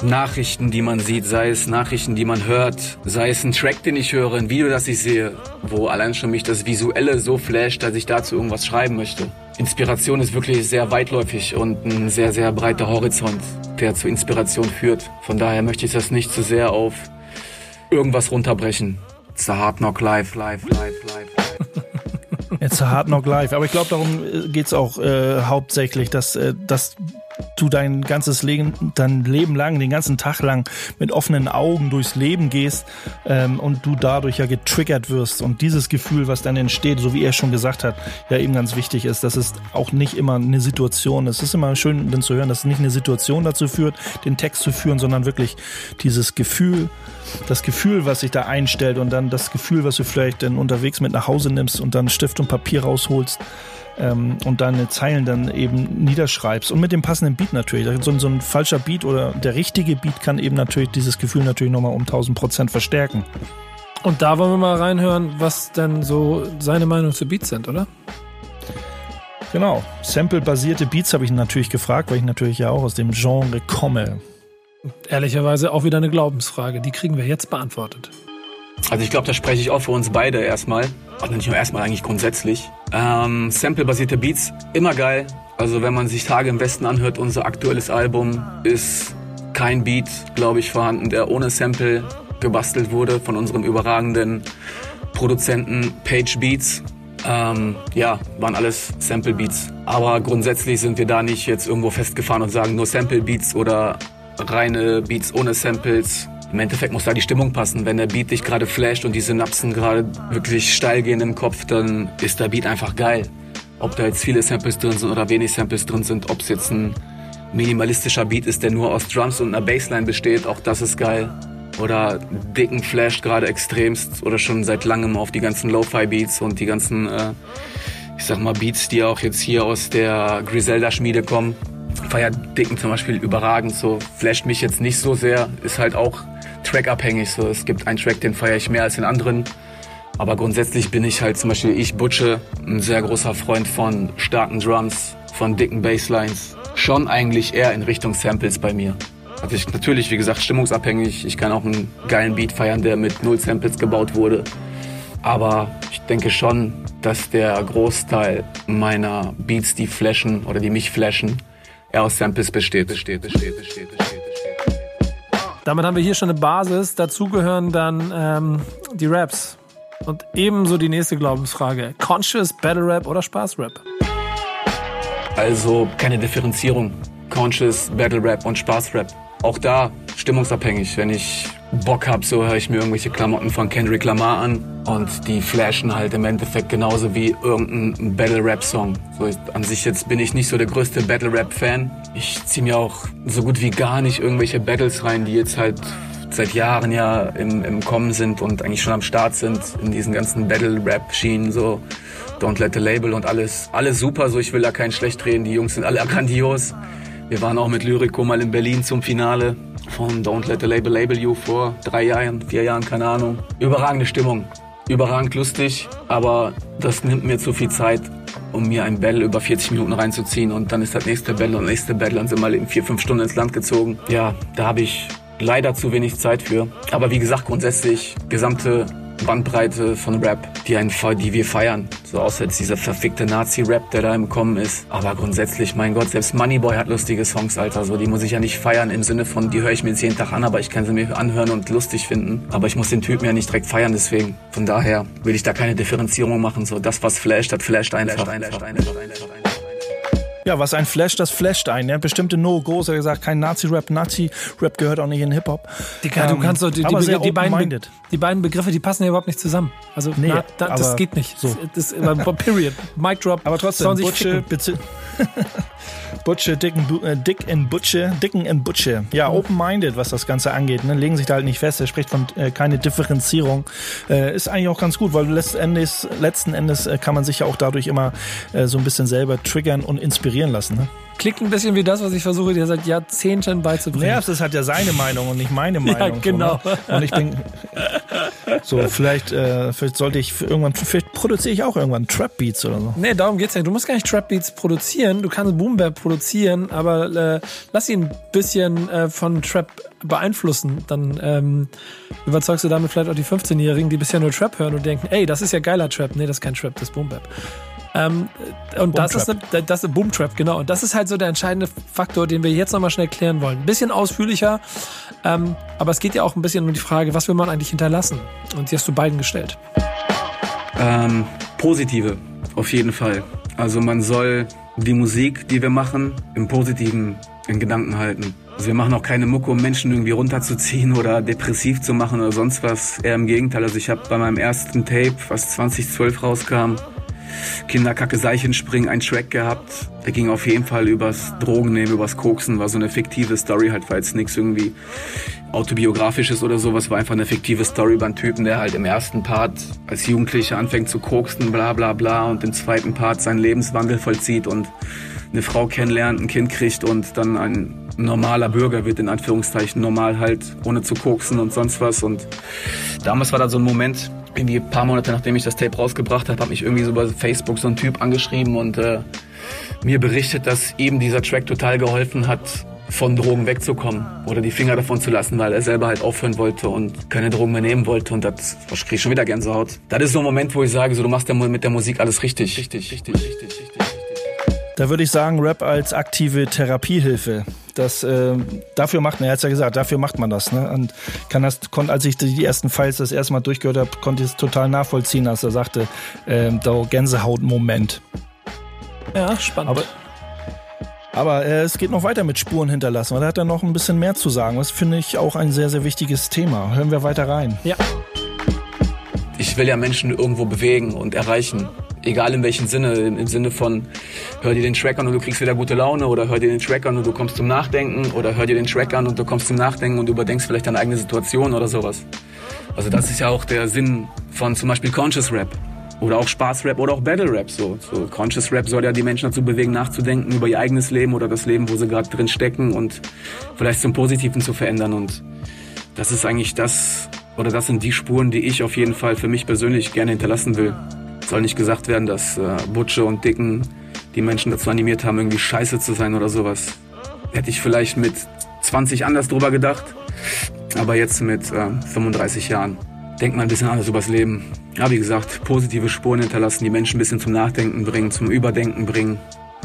Nachrichten, die man sieht, sei es Nachrichten, die man hört, sei es ein Track, den ich höre, ein Video, das ich sehe, wo allein schon mich das Visuelle so flasht, dass ich dazu irgendwas schreiben möchte. Inspiration ist wirklich sehr weitläufig und ein sehr, sehr breiter Horizont, der zur Inspiration führt. Von daher möchte ich das nicht zu sehr auf irgendwas runterbrechen. It's a hard knock life, life, life, life. It's a hard knock life. Aber ich glaube, darum äh, geht's auch äh, hauptsächlich, dass, äh, dass du dein ganzes Leben, dein Leben lang, den ganzen Tag lang mit offenen Augen durchs Leben gehst ähm, und du dadurch ja getriggert wirst. Und dieses Gefühl, was dann entsteht, so wie er schon gesagt hat, ja eben ganz wichtig ist, dass es auch nicht immer eine Situation ist. Es ist immer schön, dann zu hören, dass es nicht eine Situation dazu führt, den Text zu führen, sondern wirklich dieses Gefühl, das Gefühl, was sich da einstellt und dann das Gefühl, was du vielleicht dann unterwegs mit nach Hause nimmst und dann Stift und Papier rausholst ähm, und deine Zeilen dann eben niederschreibst und mit dem passenden Beat natürlich. So, so ein falscher Beat oder der richtige Beat kann eben natürlich dieses Gefühl natürlich nochmal um 1000 Prozent verstärken. Und da wollen wir mal reinhören, was denn so seine Meinung zu Beats sind, oder? Genau. Sample-basierte Beats habe ich natürlich gefragt, weil ich natürlich ja auch aus dem Genre komme. Ehrlicherweise auch wieder eine Glaubensfrage. Die kriegen wir jetzt beantwortet. Also ich glaube, da spreche ich auch für uns beide erstmal. Also nicht nur erstmal, eigentlich grundsätzlich. Ähm, Sample-basierte Beats, immer geil. Also wenn man sich Tage im Westen anhört, unser aktuelles Album ist kein Beat, glaube ich, vorhanden, der ohne Sample gebastelt wurde von unserem überragenden Produzenten Page Beats. Ähm, ja, waren alles Sample Beats. Aber grundsätzlich sind wir da nicht jetzt irgendwo festgefahren und sagen nur Sample Beats oder reine Beats ohne Samples. Im Endeffekt muss da die Stimmung passen. Wenn der Beat dich gerade flasht und die Synapsen gerade wirklich steil gehen im Kopf, dann ist der Beat einfach geil. Ob da jetzt viele Samples drin sind oder wenig Samples drin sind, ob es jetzt ein minimalistischer Beat ist, der nur aus Drums und einer Bassline besteht, auch das ist geil. Oder dicken flasht gerade extremst oder schon seit langem auf die ganzen Lo-Fi-Beats und die ganzen, äh, ich sag mal, Beats, die auch jetzt hier aus der Griselda-Schmiede kommen feiert Dicken zum Beispiel überragend, so flasht mich jetzt nicht so sehr, ist halt auch trackabhängig, so es gibt einen Track, den feiere ich mehr als den anderen, aber grundsätzlich bin ich halt zum Beispiel ich Butche, ein sehr großer Freund von starken Drums, von dicken Basslines, schon eigentlich eher in Richtung Samples bei mir. Also ich natürlich, wie gesagt, stimmungsabhängig. Ich kann auch einen geilen Beat feiern, der mit null Samples gebaut wurde. Aber ich denke schon, dass der Großteil meiner Beats, die flashen oder die mich flashen, er aus Samples besteht, besteht, besteht, besteht, besteht. Damit haben wir hier schon eine Basis. Dazu gehören dann ähm, die Raps. Und ebenso die nächste Glaubensfrage. Conscious Battle Rap oder Spaß Rap? Also keine Differenzierung. Conscious Battle Rap und Spaß Rap. Auch da stimmungsabhängig. Wenn ich Bock hab, so höre ich mir irgendwelche Klamotten von Kendrick Lamar an und die flashen halt im Endeffekt genauso wie irgendein Battle Rap Song. So an sich jetzt bin ich nicht so der größte Battle Rap Fan. Ich ziehe mir auch so gut wie gar nicht irgendwelche Battles rein, die jetzt halt seit Jahren ja im, im Kommen sind und eigentlich schon am Start sind in diesen ganzen Battle Rap Schienen so Don't Let the Label und alles alles super. So ich will da keinen schlecht reden. Die Jungs sind alle grandios. Wir waren auch mit Lyrico mal in Berlin zum Finale von Don't Let the Label Label You vor drei Jahren, vier Jahren, keine Ahnung. Überragende Stimmung, überragend lustig, aber das nimmt mir zu viel Zeit, um mir ein Battle über 40 Minuten reinzuziehen und dann ist das nächste Battle und nächste Battle, dann sind wir in vier, fünf Stunden ins Land gezogen. Ja, da habe ich leider zu wenig Zeit für. Aber wie gesagt, grundsätzlich gesamte Bandbreite von Rap, die, ein, die wir feiern. So außer jetzt dieser verfickte Nazi-Rap, der da im Kommen ist. Aber grundsätzlich, mein Gott, selbst Moneyboy hat lustige Songs, Alter. So, die muss ich ja nicht feiern im Sinne von, die höre ich mir jetzt jeden Tag an, aber ich kann sie mir anhören und lustig finden. Aber ich muss den Typen ja nicht direkt feiern, deswegen. Von daher will ich da keine Differenzierung machen. So, das, was flasht, das flasht einfach. Flasht einfach, einfach. Ja, was ein Flash, das flasht ein. Ja, bestimmte No-Gos, er gesagt, kein Nazi-Rap. Nazi-Rap gehört auch nicht in Hip-Hop. Ja, du kannst so die, die, die, beiden, die beiden Begriffe, die passen ja überhaupt nicht zusammen. Also nee, na, da, das geht nicht. So. Das, das, period. Mic drop. Aber trotzdem, Butche, Butche, Dicken, äh, Dick in Butche, Dicken in Butche. Ja, mhm. open-minded, was das Ganze angeht. Ne? Legen sich da halt nicht fest. Er spricht von äh, keine Differenzierung. Äh, ist eigentlich auch ganz gut, weil letzten Endes, letzten Endes äh, kann man sich ja auch dadurch immer äh, so ein bisschen selber triggern und inspirieren lassen. Ne? Klingt ein bisschen wie das, was ich versuche dir seit Jahrzehnten beizubringen. Ja, das hat ja seine Meinung und nicht meine Meinung. Ja, genau. So, ne? Und ich bin so, vielleicht, äh, vielleicht sollte ich irgendwann, vielleicht produziere ich auch irgendwann Trap Beats oder so. Nee, darum geht's nicht. Du musst gar nicht Trap Beats produzieren. Du kannst Boom Bap produzieren, aber äh, lass ihn ein bisschen äh, von Trap beeinflussen. Dann ähm, überzeugst du damit vielleicht auch die 15-Jährigen, die bisher nur Trap hören und denken, ey, das ist ja geiler Trap. Nee, das ist kein Trap, das ist Boom Bap. Ähm, und das ist, eine, das ist Boom Trap, genau. Und das ist halt so der entscheidende Faktor, den wir jetzt nochmal schnell klären wollen. Ein bisschen ausführlicher, ähm, aber es geht ja auch ein bisschen um die Frage, was will man eigentlich hinterlassen? Und die hast du beiden gestellt. Ähm, positive, auf jeden Fall. Also man soll die Musik, die wir machen, im Positiven in Gedanken halten. Also wir machen auch keine Mucke, um Menschen irgendwie runterzuziehen oder depressiv zu machen oder sonst was. Eher im Gegenteil. Also ich habe bei meinem ersten Tape, was 2012 rauskam, Kinderkacke Seichen springen, einen Track gehabt. Der ging auf jeden Fall übers Drogennehmen, übers Koksen, war so eine fiktive Story halt, war jetzt nichts irgendwie autobiografisches oder sowas, war einfach eine fiktive Story über einen Typen, der halt im ersten Part als Jugendlicher anfängt zu koksen, bla bla bla und im zweiten Part seinen Lebenswandel vollzieht und eine Frau kennenlernt, ein Kind kriegt und dann ein normaler Bürger wird, in Anführungszeichen, normal halt, ohne zu koksen und sonst was. Und damals war da so ein Moment, irgendwie ein paar Monate nachdem ich das Tape rausgebracht habe, hat mich irgendwie so bei Facebook so ein Typ angeschrieben und äh, mir berichtet, dass ihm dieser Track total geholfen hat, von Drogen wegzukommen oder die Finger davon zu lassen, weil er selber halt aufhören wollte und keine Drogen mehr nehmen wollte und das kriege ich schon wieder Gänsehaut. Das ist so ein Moment, wo ich sage, so du machst ja mit der Musik alles richtig, richtig, richtig, richtig, richtig. Da würde ich sagen, Rap als aktive Therapiehilfe. Das, äh, dafür macht man, er hat ja gesagt, dafür macht man das. Ne? Und kann das, konnte, als ich die ersten Files das erste Mal durchgehört habe, konnte ich es total nachvollziehen, als er sagte, äh, da Gänsehaut-Moment. Ja, spannend. Aber, aber äh, es geht noch weiter mit Spuren hinterlassen, weil da hat er noch ein bisschen mehr zu sagen. Das finde ich auch ein sehr, sehr wichtiges Thema. Hören wir weiter rein. Ja. Ich will ja Menschen irgendwo bewegen und erreichen egal in welchem Sinne, im Sinne von hör dir den Track an und du kriegst wieder gute Laune oder hör dir den Track an und du kommst zum Nachdenken oder hör dir den Track an und du kommst zum Nachdenken und überdenkst vielleicht deine eigene Situation oder sowas. Also das ist ja auch der Sinn von zum Beispiel Conscious Rap oder auch Spaßrap oder auch Battle Rap. So. so Conscious Rap soll ja die Menschen dazu bewegen, nachzudenken über ihr eigenes Leben oder das Leben, wo sie gerade drin stecken und vielleicht zum Positiven zu verändern. Und das ist eigentlich das, oder das sind die Spuren, die ich auf jeden Fall für mich persönlich gerne hinterlassen will. Soll nicht gesagt werden, dass äh, Butsche und Dicken die Menschen dazu animiert haben, irgendwie scheiße zu sein oder sowas. Hätte ich vielleicht mit 20 anders drüber gedacht, aber jetzt mit äh, 35 Jahren denkt man ein bisschen anders übers Leben. Ja, wie gesagt, positive Spuren hinterlassen, die Menschen ein bisschen zum Nachdenken bringen, zum Überdenken bringen,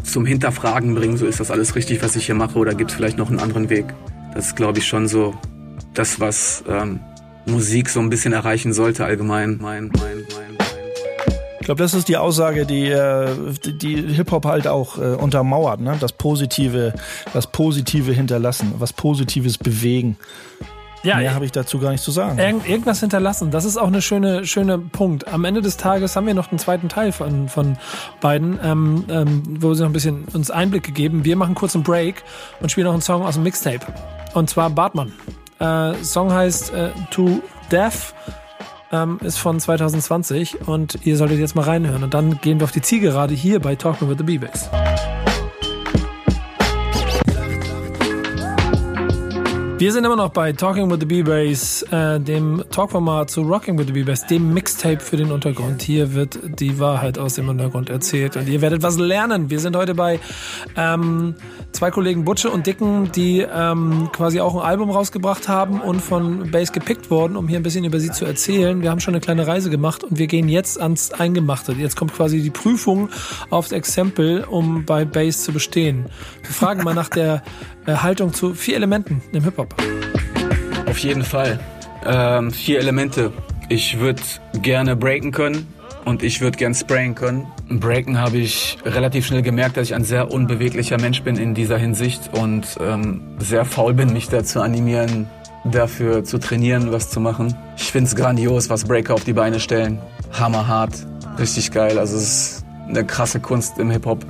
zum Hinterfragen bringen. So ist das alles richtig, was ich hier mache, oder gibt es vielleicht noch einen anderen Weg? Das ist, glaube ich, schon so das, was ähm, Musik so ein bisschen erreichen sollte allgemein. Mein, mein, mein. Ich glaube, das ist die Aussage, die, äh, die Hip-Hop halt auch äh, untermauert, ne? Das Positive, das Positive hinterlassen, was Positives bewegen. Ja, Mehr habe ich dazu gar nicht zu sagen. Irgend, irgendwas hinterlassen. Das ist auch eine schöne, schöne Punkt. Am Ende des Tages haben wir noch einen zweiten Teil von, von beiden, ähm, ähm, wo sie noch ein bisschen uns Einblick gegeben. Wir machen kurz einen Break und spielen noch einen Song aus dem Mixtape. Und zwar Bartmann. Äh, Song heißt äh, To Death ähm, ist von 2020 und ihr solltet jetzt mal reinhören. Und dann gehen wir auf die Zielgerade hier bei Talking with the B-Bass. Wir sind immer noch bei Talking with the B-Bass, äh, dem Talkformat zu Rocking with the B-Bass, dem Mixtape für den Untergrund. Hier wird die Wahrheit aus dem Untergrund erzählt und ihr werdet was lernen. Wir sind heute bei ähm, zwei Kollegen Butsche und Dicken, die ähm, quasi auch ein Album rausgebracht haben und von Bass gepickt wurden, um hier ein bisschen über sie zu erzählen. Wir haben schon eine kleine Reise gemacht und wir gehen jetzt ans Eingemachte. Jetzt kommt quasi die Prüfung aufs Exempel, um bei Bass zu bestehen. Wir fragen mal nach der Haltung zu vier Elementen im Hip-Hop? Auf jeden Fall. Ähm, vier Elemente. Ich würde gerne breaken können und ich würde gern sprayen können. Breaken habe ich relativ schnell gemerkt, dass ich ein sehr unbeweglicher Mensch bin in dieser Hinsicht und ähm, sehr faul bin, mich da zu animieren, dafür zu trainieren, was zu machen. Ich finde es grandios, was Breaker auf die Beine stellen. Hammerhart, richtig geil. Also es ist eine krasse Kunst im Hip-Hop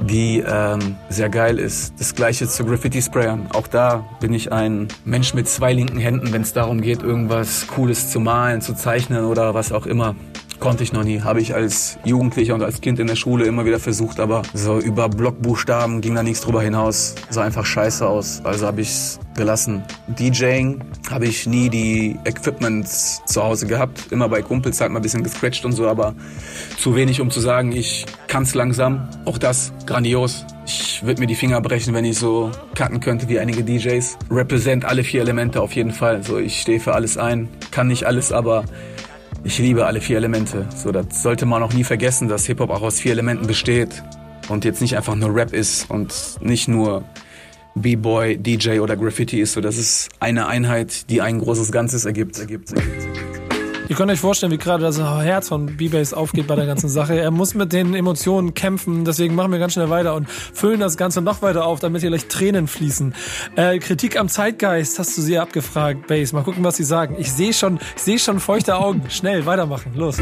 die ähm, sehr geil ist. Das gleiche zu Graffiti-Sprayern. Auch da bin ich ein Mensch mit zwei linken Händen, wenn es darum geht, irgendwas Cooles zu malen, zu zeichnen oder was auch immer. Konnte ich noch nie. Habe ich als Jugendlicher und als Kind in der Schule immer wieder versucht, aber so über Blockbuchstaben ging da nichts drüber hinaus. Sah einfach scheiße aus. Also habe ich es gelassen. DJing habe ich nie die Equipments zu Hause gehabt. Immer bei Kumpels halt mal ein bisschen gescratcht und so, aber zu wenig, um zu sagen, ich kann's langsam. Auch das grandios. Ich würde mir die Finger brechen, wenn ich so cutten könnte wie einige DJs. Represent alle vier Elemente auf jeden Fall. So, ich stehe für alles ein. Kann nicht alles, aber ich liebe alle vier Elemente. So, das sollte man auch nie vergessen, dass Hip-Hop auch aus vier Elementen besteht und jetzt nicht einfach nur Rap ist und nicht nur B-Boy, DJ oder Graffiti ist. So, das ist eine Einheit, die ein großes Ganzes ergibt. ergibt, ergibt, ergibt. Ihr könnt euch vorstellen, wie gerade das Herz von B-Bass aufgeht bei der ganzen Sache. Er muss mit den Emotionen kämpfen, deswegen machen wir ganz schnell weiter und füllen das Ganze noch weiter auf, damit hier gleich Tränen fließen. Äh, Kritik am Zeitgeist hast du sie abgefragt, Bass. Mal gucken, was sie sagen. Ich sehe schon, ich sehe schon feuchte Augen. Schnell, weitermachen. Los.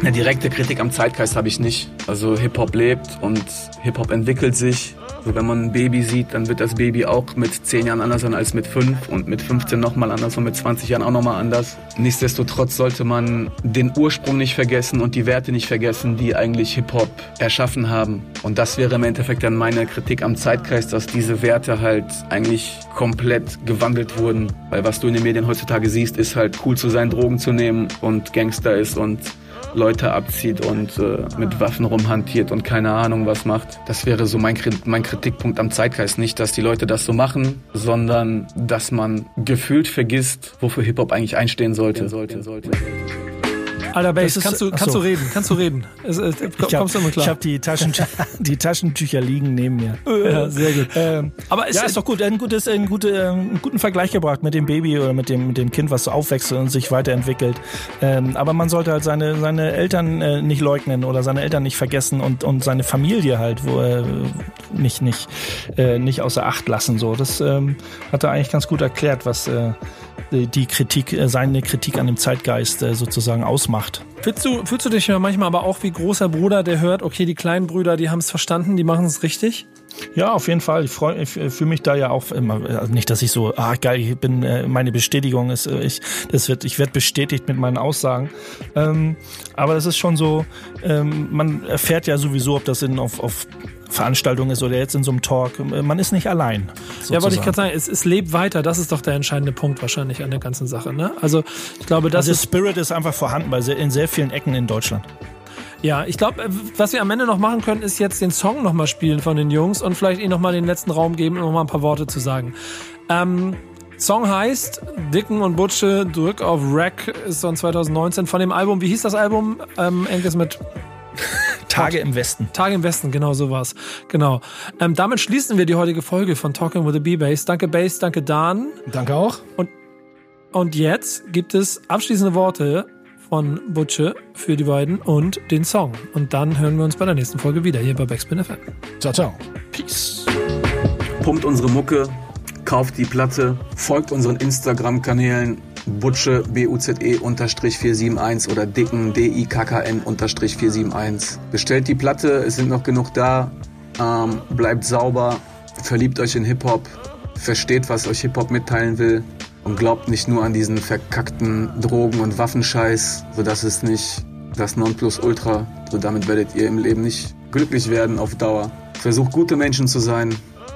Eine direkte Kritik am Zeitgeist habe ich nicht. Also Hip-Hop lebt und Hip-Hop entwickelt sich. Also wenn man ein Baby sieht, dann wird das Baby auch mit 10 Jahren anders sein als mit 5 und mit 15 nochmal anders und mit 20 Jahren auch nochmal anders. Nichtsdestotrotz sollte man den Ursprung nicht vergessen und die Werte nicht vergessen, die eigentlich Hip-Hop erschaffen haben. Und das wäre im Endeffekt dann meine Kritik am Zeitgeist, dass diese Werte halt eigentlich komplett gewandelt wurden. Weil was du in den Medien heutzutage siehst, ist halt cool zu sein, Drogen zu nehmen und Gangster ist und Leute abzieht und äh, mit Waffen rumhantiert und keine Ahnung was macht. Das wäre so mein, mein Kritikpunkt am Zeitgeist. Nicht, dass die Leute das so machen, sondern dass man gefühlt vergisst, wofür Hip-Hop eigentlich einstehen sollte. sollte, sollte. Alter Bass, kannst du, kannst du reden, kannst du reden. Es, es, komm, ich kommst du immer klar. Ich habe die, Taschen, die Taschentücher liegen neben mir. Ja, sehr gut. Ähm, aber es ja, ist doch gut, ein gutes, ein gute, einen guten Vergleich gebracht mit dem Baby oder mit dem, mit dem Kind, was so aufwächst und sich weiterentwickelt. Ähm, aber man sollte halt seine, seine Eltern äh, nicht leugnen oder seine Eltern nicht vergessen und, und seine Familie halt wo, äh, nicht, nicht, äh, nicht außer Acht lassen. So, das ähm, hat er eigentlich ganz gut erklärt, was äh, die Kritik, äh, seine Kritik an dem Zeitgeist äh, sozusagen ausmacht. Fühlst du, fühlst du dich ja manchmal aber auch wie großer Bruder, der hört, okay, die kleinen Brüder, die haben es verstanden, die machen es richtig? Ja, auf jeden Fall. Ich freue ich fühle mich da ja auch immer, also nicht, dass ich so, ah geil, ich bin, äh, meine Bestätigung ist, ich, das wird, ich werde bestätigt mit meinen Aussagen. Ähm, aber das ist schon so, ähm, man erfährt ja sowieso, ob das in, auf, auf Veranstaltung ist oder jetzt in so einem Talk. Man ist nicht allein. Sozusagen. Ja, wollte ich gerade sagen, es, es lebt weiter. Das ist doch der entscheidende Punkt wahrscheinlich an der ganzen Sache. Ne? Also ich glaube, das also ist Spirit ist einfach vorhanden bei sehr, in sehr vielen Ecken in Deutschland. Ja, ich glaube, was wir am Ende noch machen können, ist jetzt den Song nochmal spielen von den Jungs und vielleicht ihnen nochmal den letzten Raum geben, um nochmal ein paar Worte zu sagen. Ähm, Song heißt Dicken und Butsche, Drück auf Rack, ist von 2019 von dem Album. Wie hieß das Album? Ähm, Enkes mit Tage im Westen. Tage im Westen, genau so war's. Genau. Ähm, damit schließen wir die heutige Folge von Talking with the B-Bass. Danke Bass, danke Dan. Danke auch. Und, und jetzt gibt es abschließende Worte von Butche für die beiden und den Song. Und dann hören wir uns bei der nächsten Folge wieder hier bei Backspin FM. Ciao, ciao. Peace. Pumpt unsere Mucke, kauft die Platte, folgt unseren Instagram-Kanälen Butsche B-U-Z-E unterstrich 471 oder Dicken D-I-K-K-N unterstrich 471. Bestellt die Platte, es sind noch genug da. Ähm, bleibt sauber, verliebt euch in Hip-Hop, versteht, was euch Hip-Hop mitteilen will und glaubt nicht nur an diesen verkackten Drogen- und Waffenscheiß, so dass es nicht das Nonplusultra, so damit werdet ihr im Leben nicht glücklich werden auf Dauer. Versucht gute Menschen zu sein,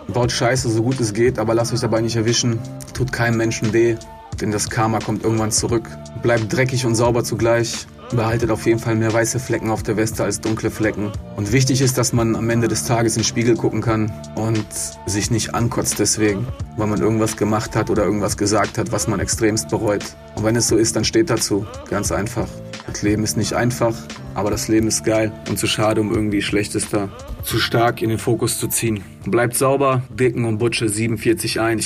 baut Scheiße so gut es geht, aber lasst euch dabei nicht erwischen, tut keinem Menschen weh denn das Karma kommt irgendwann zurück. Bleibt dreckig und sauber zugleich. Behaltet auf jeden Fall mehr weiße Flecken auf der Weste als dunkle Flecken. Und wichtig ist, dass man am Ende des Tages in den Spiegel gucken kann und sich nicht ankotzt deswegen, weil man irgendwas gemacht hat oder irgendwas gesagt hat, was man extremst bereut. Und wenn es so ist, dann steht dazu. Ganz einfach. Das Leben ist nicht einfach, aber das Leben ist geil und zu schade, um irgendwie Schlechtester zu stark in den Fokus zu ziehen. Bleibt sauber, Dicken und Butsche 47 ein.